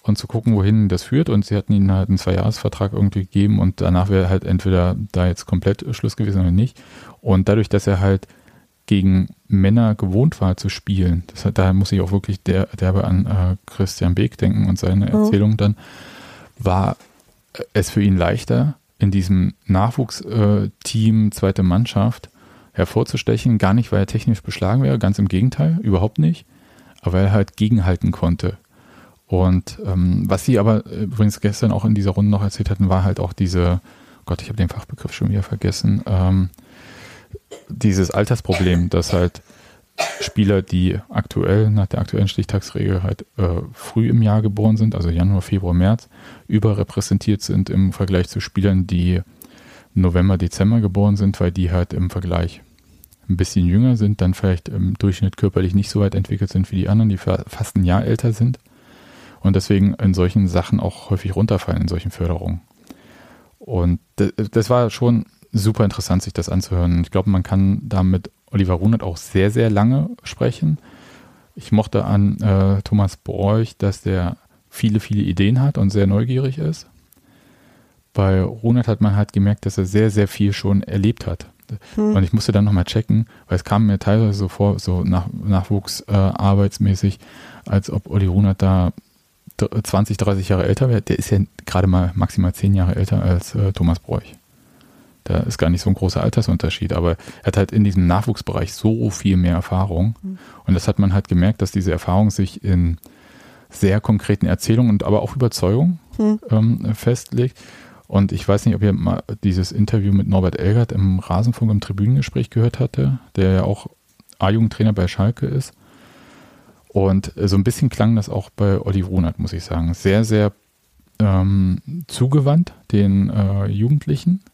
und zu gucken, wohin das führt. Und sie hatten ihnen halt einen Zweijahresvertrag irgendwie gegeben und danach wäre halt entweder da jetzt komplett Schluss gewesen oder nicht. Und dadurch, dass er halt gegen Männer gewohnt war zu spielen, das hat, daher muss ich auch wirklich der, derbe an äh, Christian Beek denken und seine Oh. Erzählung dann, war es für ihn leichter, in diesem Nachwuchsteam, zweite Mannschaft hervorzustechen. Gar nicht, weil er technisch beschlagen wäre, ganz im Gegenteil, überhaupt nicht. Aber weil er halt gegenhalten konnte. Und ähm, was sie aber äh, übrigens gestern auch in dieser Runde noch erzählt hatten, war halt auch diese, oh Gott, ich habe den Fachbegriff schon wieder vergessen, ähm, dieses Altersproblem, dass halt Spieler, die aktuell nach der aktuellen Stichtagsregel halt äh, früh im Jahr geboren sind, also Januar, Februar, März, überrepräsentiert sind im Vergleich zu Spielern, die November, Dezember geboren sind, weil die halt im Vergleich ein bisschen jünger sind, dann vielleicht im Durchschnitt körperlich nicht so weit entwickelt sind wie die anderen, die fa- fast ein Jahr älter sind und deswegen in solchen Sachen auch häufig runterfallen, in solchen Förderungen. Und das war schon super interessant, sich das anzuhören. Ich glaube, man kann da mit Oliver Runert auch sehr, sehr lange sprechen. Ich mochte an äh, Thomas Broich, dass der viele, viele Ideen hat und sehr neugierig ist. Bei Runert hat man halt gemerkt, dass er sehr, sehr viel schon erlebt hat. Hm. Und ich musste dann nochmal checken, weil es kam mir teilweise so vor, so nach, nachwuchsarbeitsmäßig, äh, als ob Olli Runert da 20, 30 Jahre älter wäre. Der ist ja gerade mal maximal 10 Jahre älter als äh, Thomas Broich. Da ist gar nicht so ein großer Altersunterschied, aber er hat halt in diesem Nachwuchsbereich so viel mehr Erfahrung. Mhm. Und das hat man halt gemerkt, dass diese Erfahrung sich in sehr konkreten Erzählungen und aber auch Überzeugung Hm. ähm, festlegt. Und ich weiß nicht, ob ihr mal dieses Interview mit Norbert Elgert im Rasenfunk im Tribünengespräch gehört hatte, der ja auch A-Jugendtrainer bei Schalke ist. Und so ein bisschen klang das auch bei Olli Runert, muss ich sagen. Sehr, sehr ähm, zugewandt den äh, Jugendlichen,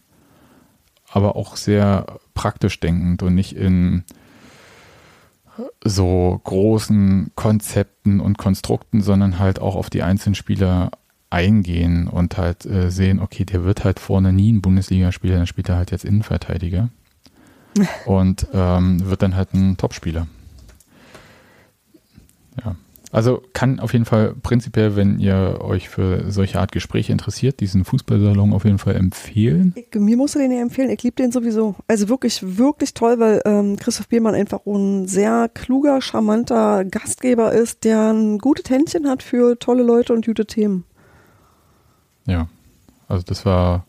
aber auch sehr praktisch denkend und nicht in so großen Konzepten und Konstrukten, sondern halt auch auf die einzelnen Spieler eingehen und halt äh, sehen, okay, der wird halt vorne nie ein Bundesligaspieler, dann spielt er halt jetzt Innenverteidiger und ähm, wird dann halt ein Topspieler. Ja. Also kann auf jeden Fall prinzipiell, wenn ihr euch für solche Art Gespräche interessiert, diesen Fußballsalon auf jeden Fall empfehlen. Ich, mir musst du den ja empfehlen. Ich liebe den sowieso. Also wirklich, wirklich toll, weil ähm, Christoph Biermann einfach ein sehr kluger, charmanter Gastgeber ist, der ein gutes Händchen hat für tolle Leute und gute Themen. Ja, also das war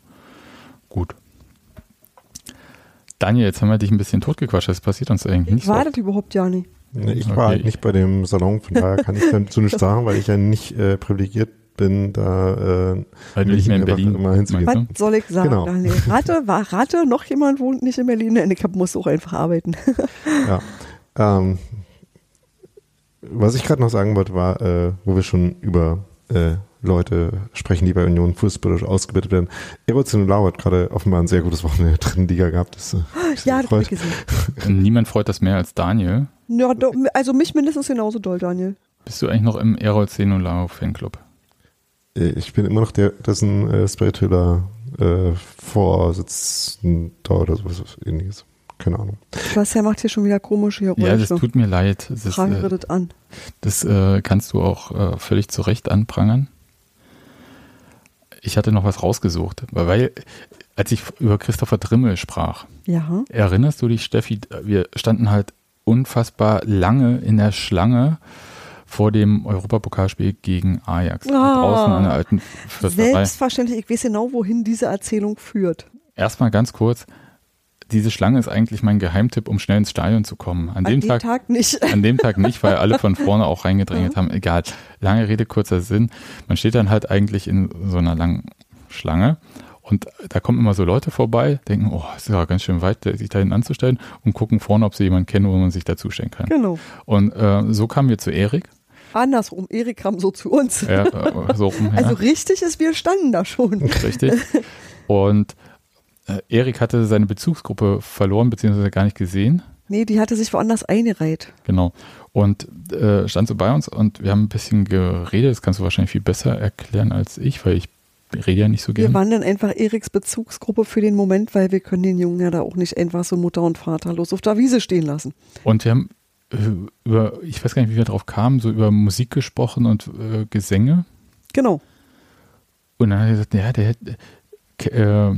gut. Daniel, jetzt haben wir dich ein bisschen totgequatscht. Das passiert uns eigentlich nicht Ich so. war das überhaupt ja nicht. Nee, ich Okay. war halt nicht bei dem Salon, von daher kann ich dazu nicht sagen, weil ich ja nicht äh, privilegiert bin, da äh, Weil du nicht mehr in Berlin immer hinzugehen. meinst Was soll ich sagen, Genau. Daniel? Rate, war, rate, noch jemand wohnt nicht in Berlin? Nein, ich hab, muss auch einfach arbeiten. Ja. Ähm, was ich gerade noch sagen wollte, war, äh, wo wir schon über äh, Leute sprechen, die bei Union fußballisch ausgebildet werden. Erozen Lau hat gerade offenbar ein sehr gutes Wochenende in der dritten Liga gehabt. Das, äh, ja, das hab gefreut. ich gesehen. Niemand freut das mehr als Daniel. Ja, do, also mich mindestens genauso doll, Daniel. Bist du eigentlich noch im Errol Zenolao Fanclub? Äh, Ich bin immer noch der, dessen äh, spiritueller äh, Vorsitzender oder sowas ähnliches. Keine Ahnung. Sebastian macht hier schon wieder komische Geräusche. Ja, das tut mir leid. Das, ist, Prangere äh, das an. das äh, kannst du auch äh, völlig zu Recht anprangern. Ich hatte noch was rausgesucht, weil als ich über Christopher Drimmel sprach, Ja. erinnerst du dich, Steffi, wir standen halt unfassbar lange in der Schlange vor dem Europapokalspiel gegen Ajax. Ah. draußen an der alten Fürsterei. Selbstverständlich, ich weiß genau, wohin diese Erzählung führt. Erstmal ganz kurz, diese Schlange ist eigentlich mein Geheimtipp, um schnell ins Stadion zu kommen. An, dem, Tag, nicht. an dem Tag nicht, weil alle von vorne auch reingedrängelt haben. Egal. Lange Rede, kurzer Sinn. Man steht dann halt eigentlich in so einer langen Schlange und da kommen immer so Leute vorbei, denken, oh, ist ja ganz schön weit, sich da hinten anzustellen und gucken vorne, ob sie jemanden kennen, wo man sich dazustellen kann. Genau. Und äh, so kamen wir zu Erik. Andersrum, Erik kam so zu uns. Ja, äh, so rum, ja. Also richtig ist, wir standen da schon. Richtig. Und äh, Erik hatte seine Bezugsgruppe verloren, beziehungsweise gar nicht gesehen. Nee, die hatte sich woanders eingereiht. Genau. Und äh, stand so bei uns und wir haben ein bisschen geredet. Das kannst du wahrscheinlich viel besser erklären als ich, weil ich rede ja nicht so Wir gerne. waren dann einfach Eriks Bezugsgruppe für den Moment, weil wir können den Jungen ja da auch nicht einfach so Mutter und Vater los auf der Wiese stehen lassen. Und wir haben äh, über, ich weiß gar nicht, wie wir drauf kamen, so über Musik gesprochen und äh, Gesänge. Genau. Und dann hat er gesagt, ja, der hätte äh,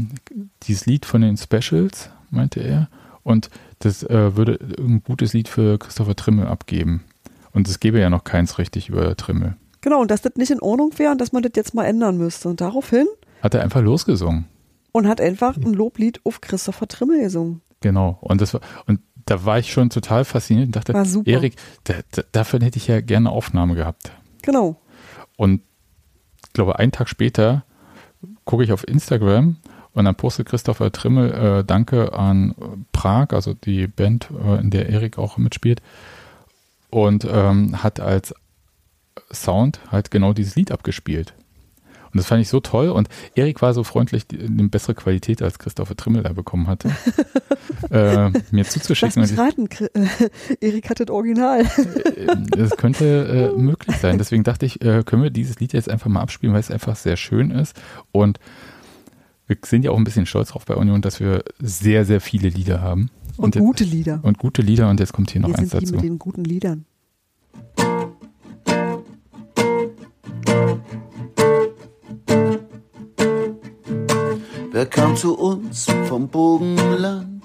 dieses Lied von den Specials, meinte er. Und das äh, würde ein gutes Lied für Christopher Trimmel abgeben. Und es gäbe ja noch keins richtig über Trimmel. Genau, und dass das nicht in Ordnung wäre und dass man das jetzt mal ändern müsste. Und daraufhin Hat er einfach losgesungen. und hat einfach ein Loblied auf Christopher Trimmel gesungen. Genau. Und das war, und da war ich schon total fasziniert und dachte. Erik, da, da, dafür hätte ich ja gerne Aufnahme gehabt. Genau. Und ich glaube, einen Tag später gucke ich auf Instagram und dann postet Christopher Trimmel äh, Danke an Prag, also die Band, äh, in der Erik auch mitspielt. Und ähm, hat als Sound halt genau dieses Lied abgespielt. Und das fand ich so toll. Und Erik war so freundlich, eine bessere Qualität als Christopher Trimmel da bekommen hatte, äh, mir Lass zuzuschicken. mich Und raten, äh, Erik hat das Original. äh, das könnte äh, möglich sein. Deswegen dachte ich, äh, können wir dieses Lied jetzt einfach mal abspielen, weil es einfach sehr schön ist. Und wir sind ja auch ein bisschen stolz drauf bei Union, dass wir sehr, sehr viele Lieder haben. Und, jetzt- gute Lieder. Und gute Lieder. Und jetzt kommt hier noch Wir eins sind die dazu. mit den guten Liedern. Wer kam zu uns vom Bogenland?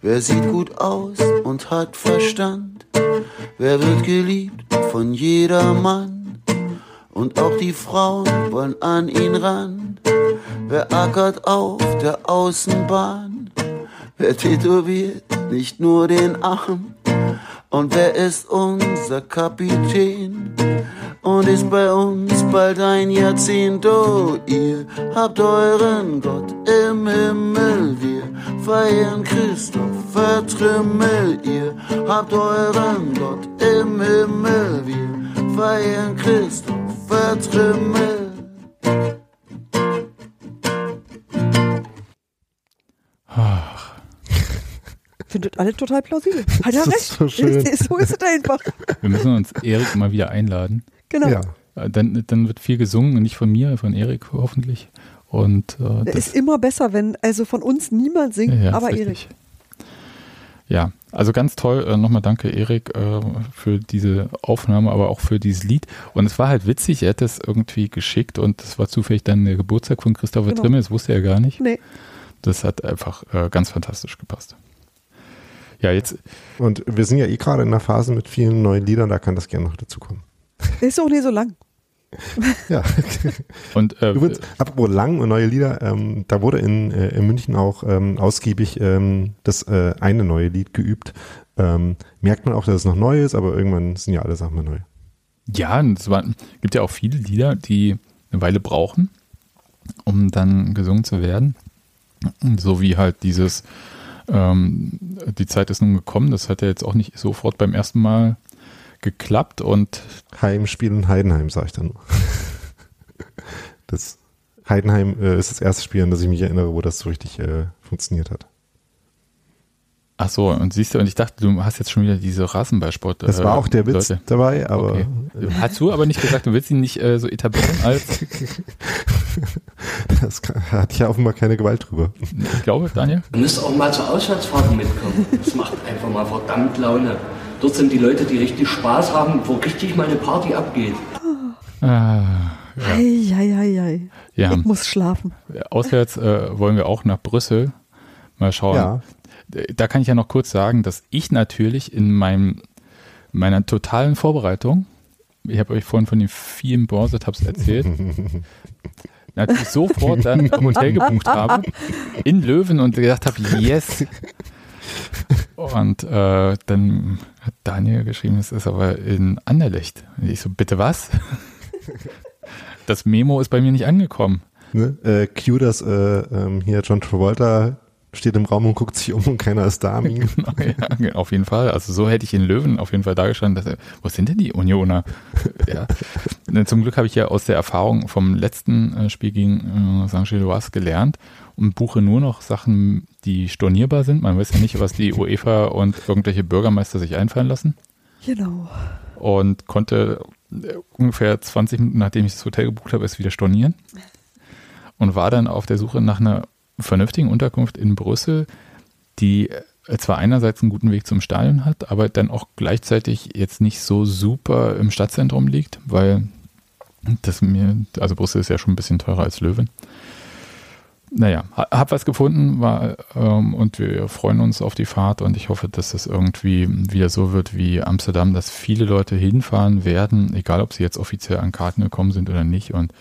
Wer sieht gut aus und hat Verstand? Wer wird geliebt von jedermann? Und auch die Frauen wollen an ihn ran. Wer ackert auf der Außenbahn? Wer tätowiert nicht nur den Arm? Und wer ist unser Kapitän? Und ist bei uns bald ein Jahrzehnt, oh, ihr habt euren Gott im Himmel, wir feiern Christopher Trimmel, ihr habt euren Gott im Himmel, wir feiern Christopher Trimmel. Findet alle total plausibel. Hat er ist recht. so schön. so ist es einfach. Wir müssen uns Erik mal wieder einladen. Genau. Ja. Äh, Dann, dann wird viel gesungen, nicht von mir, von Erik hoffentlich. Und äh, das ist immer besser, wenn also von uns niemand singt, Ja, ja, aber Erik. Ja, also ganz toll. Äh, Nochmal danke, Erik, äh, für diese Aufnahme, aber auch für dieses Lied. Und es war halt witzig, er hat das irgendwie geschickt und es war zufällig dann der Geburtstag von Christopher Genau. Trimmel, das wusste er gar nicht. Nee. Das hat einfach äh, ganz fantastisch gepasst. Ja, jetzt, Und wir sind ja eh gerade in einer Phase mit vielen neuen Liedern, da kann das gerne noch dazukommen. Der ist doch nicht so lang. Ja. und äh, willst, apropos lang und neue Lieder, ähm, da wurde in, äh, in München auch ähm, ausgiebig ähm, das äh, eine neue Lied geübt. Ähm, merkt man auch, dass es noch neu ist, aber irgendwann sind ja alle Sachen mal neu. Ja, und es war, gibt ja auch viele Lieder, die eine Weile brauchen, um dann gesungen zu werden. So wie halt dieses, ähm, die Zeit ist nun gekommen, das hat ja jetzt auch nicht sofort beim ersten Mal geklappt und Heimspiel in Heidenheim, sage ich dann nur. Das Heidenheim äh, ist das erste Spiel, an das ich mich erinnere, wo das so richtig äh, funktioniert hat. ach so, und siehst du, und ich dachte, du hast jetzt schon wieder diese Rasenballsport. Das äh, war auch der Witz Leute. dabei, aber Okay. Hast du aber nicht gesagt, du willst ihn nicht äh, so etablieren als Das hat ja offenbar keine Gewalt drüber. Ich glaube, Daniel? Ihr müsst auch mal zur Auswärtsfahrten mitkommen. Das macht einfach mal verdammt Laune. Dort sind die Leute, die richtig Spaß haben, wo richtig mal eine Party abgeht. Ah, Ei, ei, ei, ei. ja. Ich muss schlafen. Auswärts äh, wollen wir auch nach Brüssel. Mal schauen. Ja. Da kann ich ja noch kurz sagen, dass ich natürlich in meinem, meiner totalen Vorbereitung, ich habe euch vorhin von den vielen Borset-Tabs erzählt, natürlich sofort dann ein Hotel gebucht habe in Löwen und gedacht habe, yes. Und äh, dann hat Daniel geschrieben, es ist aber in Anderlecht. Und ich so, bitte was? Das Memo ist bei mir nicht angekommen. Ne? Äh, cue das, äh, ähm, hier John Travolta steht im Raum und guckt sich um und keiner ist da. Genau, ja, auf jeden Fall. Also so hätte ich in Löwen auf jeden Fall dargestanden, dass er, wo sind denn die Unioner? ja. Denn Zum Glück habe ich ja aus der Erfahrung vom letzten äh, Spiel gegen äh, St. Gilloise gelernt und buche nur noch Sachen, die stornierbar sind. Man weiß ja nicht, was die UEFA und irgendwelche Bürgermeister sich einfallen lassen. Genau. Und konnte äh, ungefähr 20 Minuten, nachdem ich das Hotel gebucht habe, es wieder stornieren. Und war dann auf der Suche nach einer vernünftigen Unterkunft in Brüssel, die äh, zwar einerseits einen guten Weg zum Stadion hat, aber dann auch gleichzeitig jetzt nicht so super im Stadtzentrum liegt, weil das mir, also Brüssel ist ja schon ein bisschen teurer als Löwen. Naja, ha- hab was gefunden war, ähm, und wir freuen uns auf die Fahrt und ich hoffe, dass das irgendwie wieder so wird wie Amsterdam, dass viele Leute hinfahren werden, egal ob sie jetzt offiziell an Karten gekommen sind oder nicht und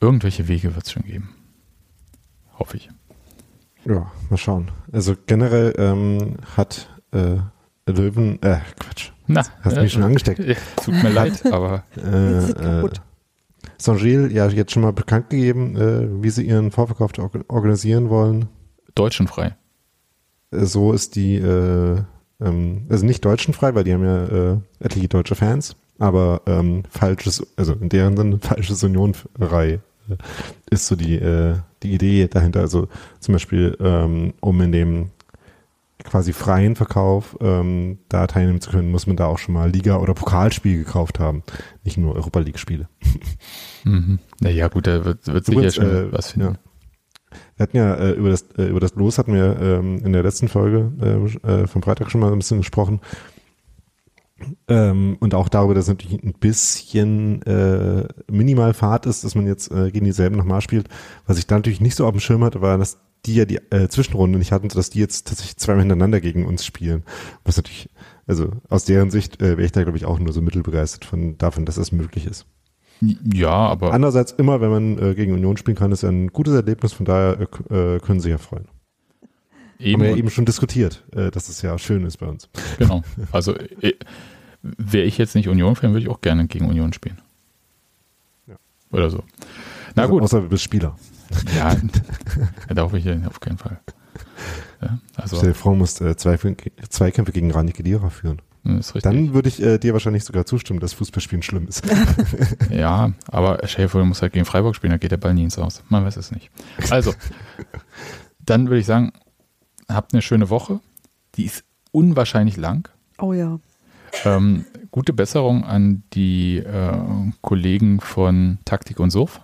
irgendwelche Wege wird es schon geben. Hoffe ich. Ja, mal schauen. Also generell ähm, hat äh, Löwen, äh, Quatsch, Na, hast mich schon angesteckt. äh, Tut mir leid, aber Äh, äh, Saint-Gilles ja jetzt schon mal bekannt gegeben, äh, wie sie ihren Vorverkauf org- organisieren wollen. deutschenfrei. Äh, so ist die, äh, ähm, also nicht deutschenfrei, weil die haben ja äh, etliche deutsche Fans, aber ähm, falsches, also in deren Sinne falsches Unionrei äh, ist so die, äh, die Idee dahinter. Also zum Beispiel, ähm, um in dem quasi freien Verkauf ähm, da teilnehmen zu können, muss man da auch schon mal Liga- oder Pokalspiel gekauft haben, nicht nur Europa League-Spiele. Mhm. Naja, gut, da wird, wird sicher Übrigens, schon äh, was finden. Wir hatten ja äh, über das äh, über das Los hatten wir ähm, in der letzten Folge äh, äh, vom Freitag schon mal ein bisschen gesprochen. Ähm, und auch darüber, dass es natürlich ein bisschen äh, minimal Fahrt ist, dass man jetzt äh, gegen dieselben nochmal spielt. Was ich da natürlich nicht so auf dem Schirm hatte, war, dass die ja die äh, Zwischenrunde nicht hatten, dass die jetzt tatsächlich zweimal hintereinander gegen uns spielen. Was natürlich, also aus deren Sicht äh, wäre ich da, glaube ich, auch nur so mittelbegeistert von davon, dass das möglich ist. Ja, aber Andererseits immer, wenn man äh, gegen Union spielen kann, ist ja ein gutes Erlebnis, von daher äh, äh, können sie ja freuen. eben, Haben wir ja eben schon diskutiert, äh, dass es ja schön ist bei uns. genau. Also äh, wäre ich jetzt nicht Union-Fan, würde ich auch gerne gegen Union spielen. Ja. Oder so. Na Also, gut. Außer du bist Spieler. Ja, da hoffe ich ja auf keinen Fall. Ja, also, Stell dir vor, du musst äh, zwei, Zweikämpfe gegen Rani Kedira führen. ist richtig. Dann würde ich äh, dir wahrscheinlich sogar zustimmen, dass Fußballspielen schlimm ist. Ja, aber Schäfer muss halt gegen Freiburg spielen, da geht der Ball nie ins Aus. Man weiß es nicht. Also, dann würde ich sagen, habt eine schöne Woche. Die ist unwahrscheinlich lang. Oh ja. Ähm, gute Besserung an die äh, Kollegen von Taktik und Sof,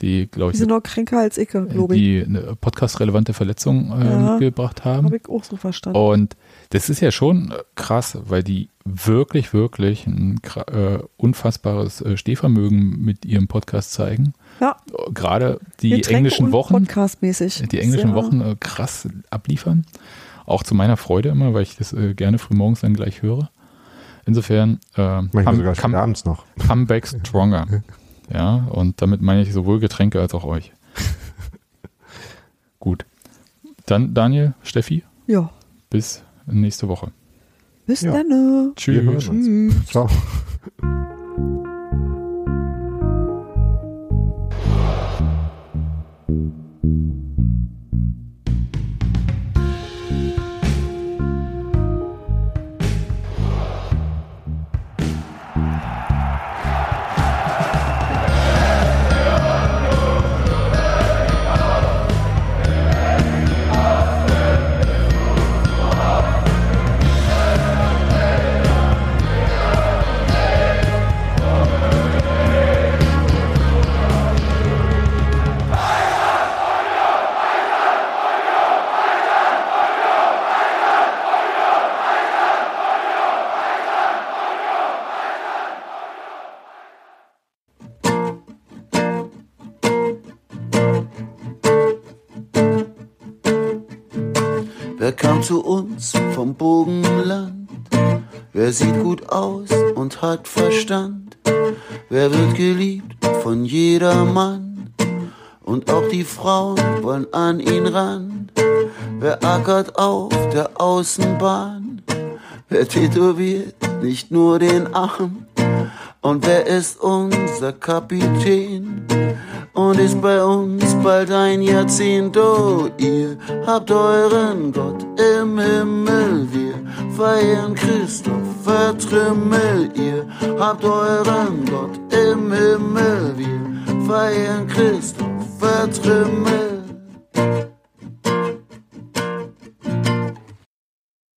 die, glaube Die ich, sind noch kränker als ich, glaube ich. die eine podcast-relevante Verletzung äh, Ja. mitgebracht haben. Habe ich auch so verstanden. Und das ist ja schon äh, krass, weil die wirklich, wirklich ein äh, unfassbares äh, Stehvermögen mit ihrem Podcast zeigen. ja, Äh, Gerade die Getränke englischen Wochen, Podcastmäßig. die englischen Sehr- Wochen äh, krass abliefern. Auch zu meiner Freude immer, weil ich das äh, gerne frühmorgens dann gleich höre. Insofern äh, Manchmal come, sogar come, abends noch. Comeback Stronger. Ja, und damit meine ich sowohl Getränke als auch euch. Gut. Dann Daniel, Steffi, Ja. bis nächste Woche. Bis Ja. dann. Wir hören uns. Ciao. Zu uns vom Bogenland? Wer sieht gut aus und hat Verstand? Wer wird geliebt von jedermann? Und auch die Frauen wollen an ihn ran. Wer ackert auf der Außenbahn? Wer tätowiert nicht nur den Arm? Und wer ist unser Kapitän? Und ist bei uns bald ein Jahrzehnt, oh, ihr habt euren Gott im Himmel, wir feiern Christoph Trümmel, ihr habt euren Gott im Himmel, wir feiern Christoph Trümmel.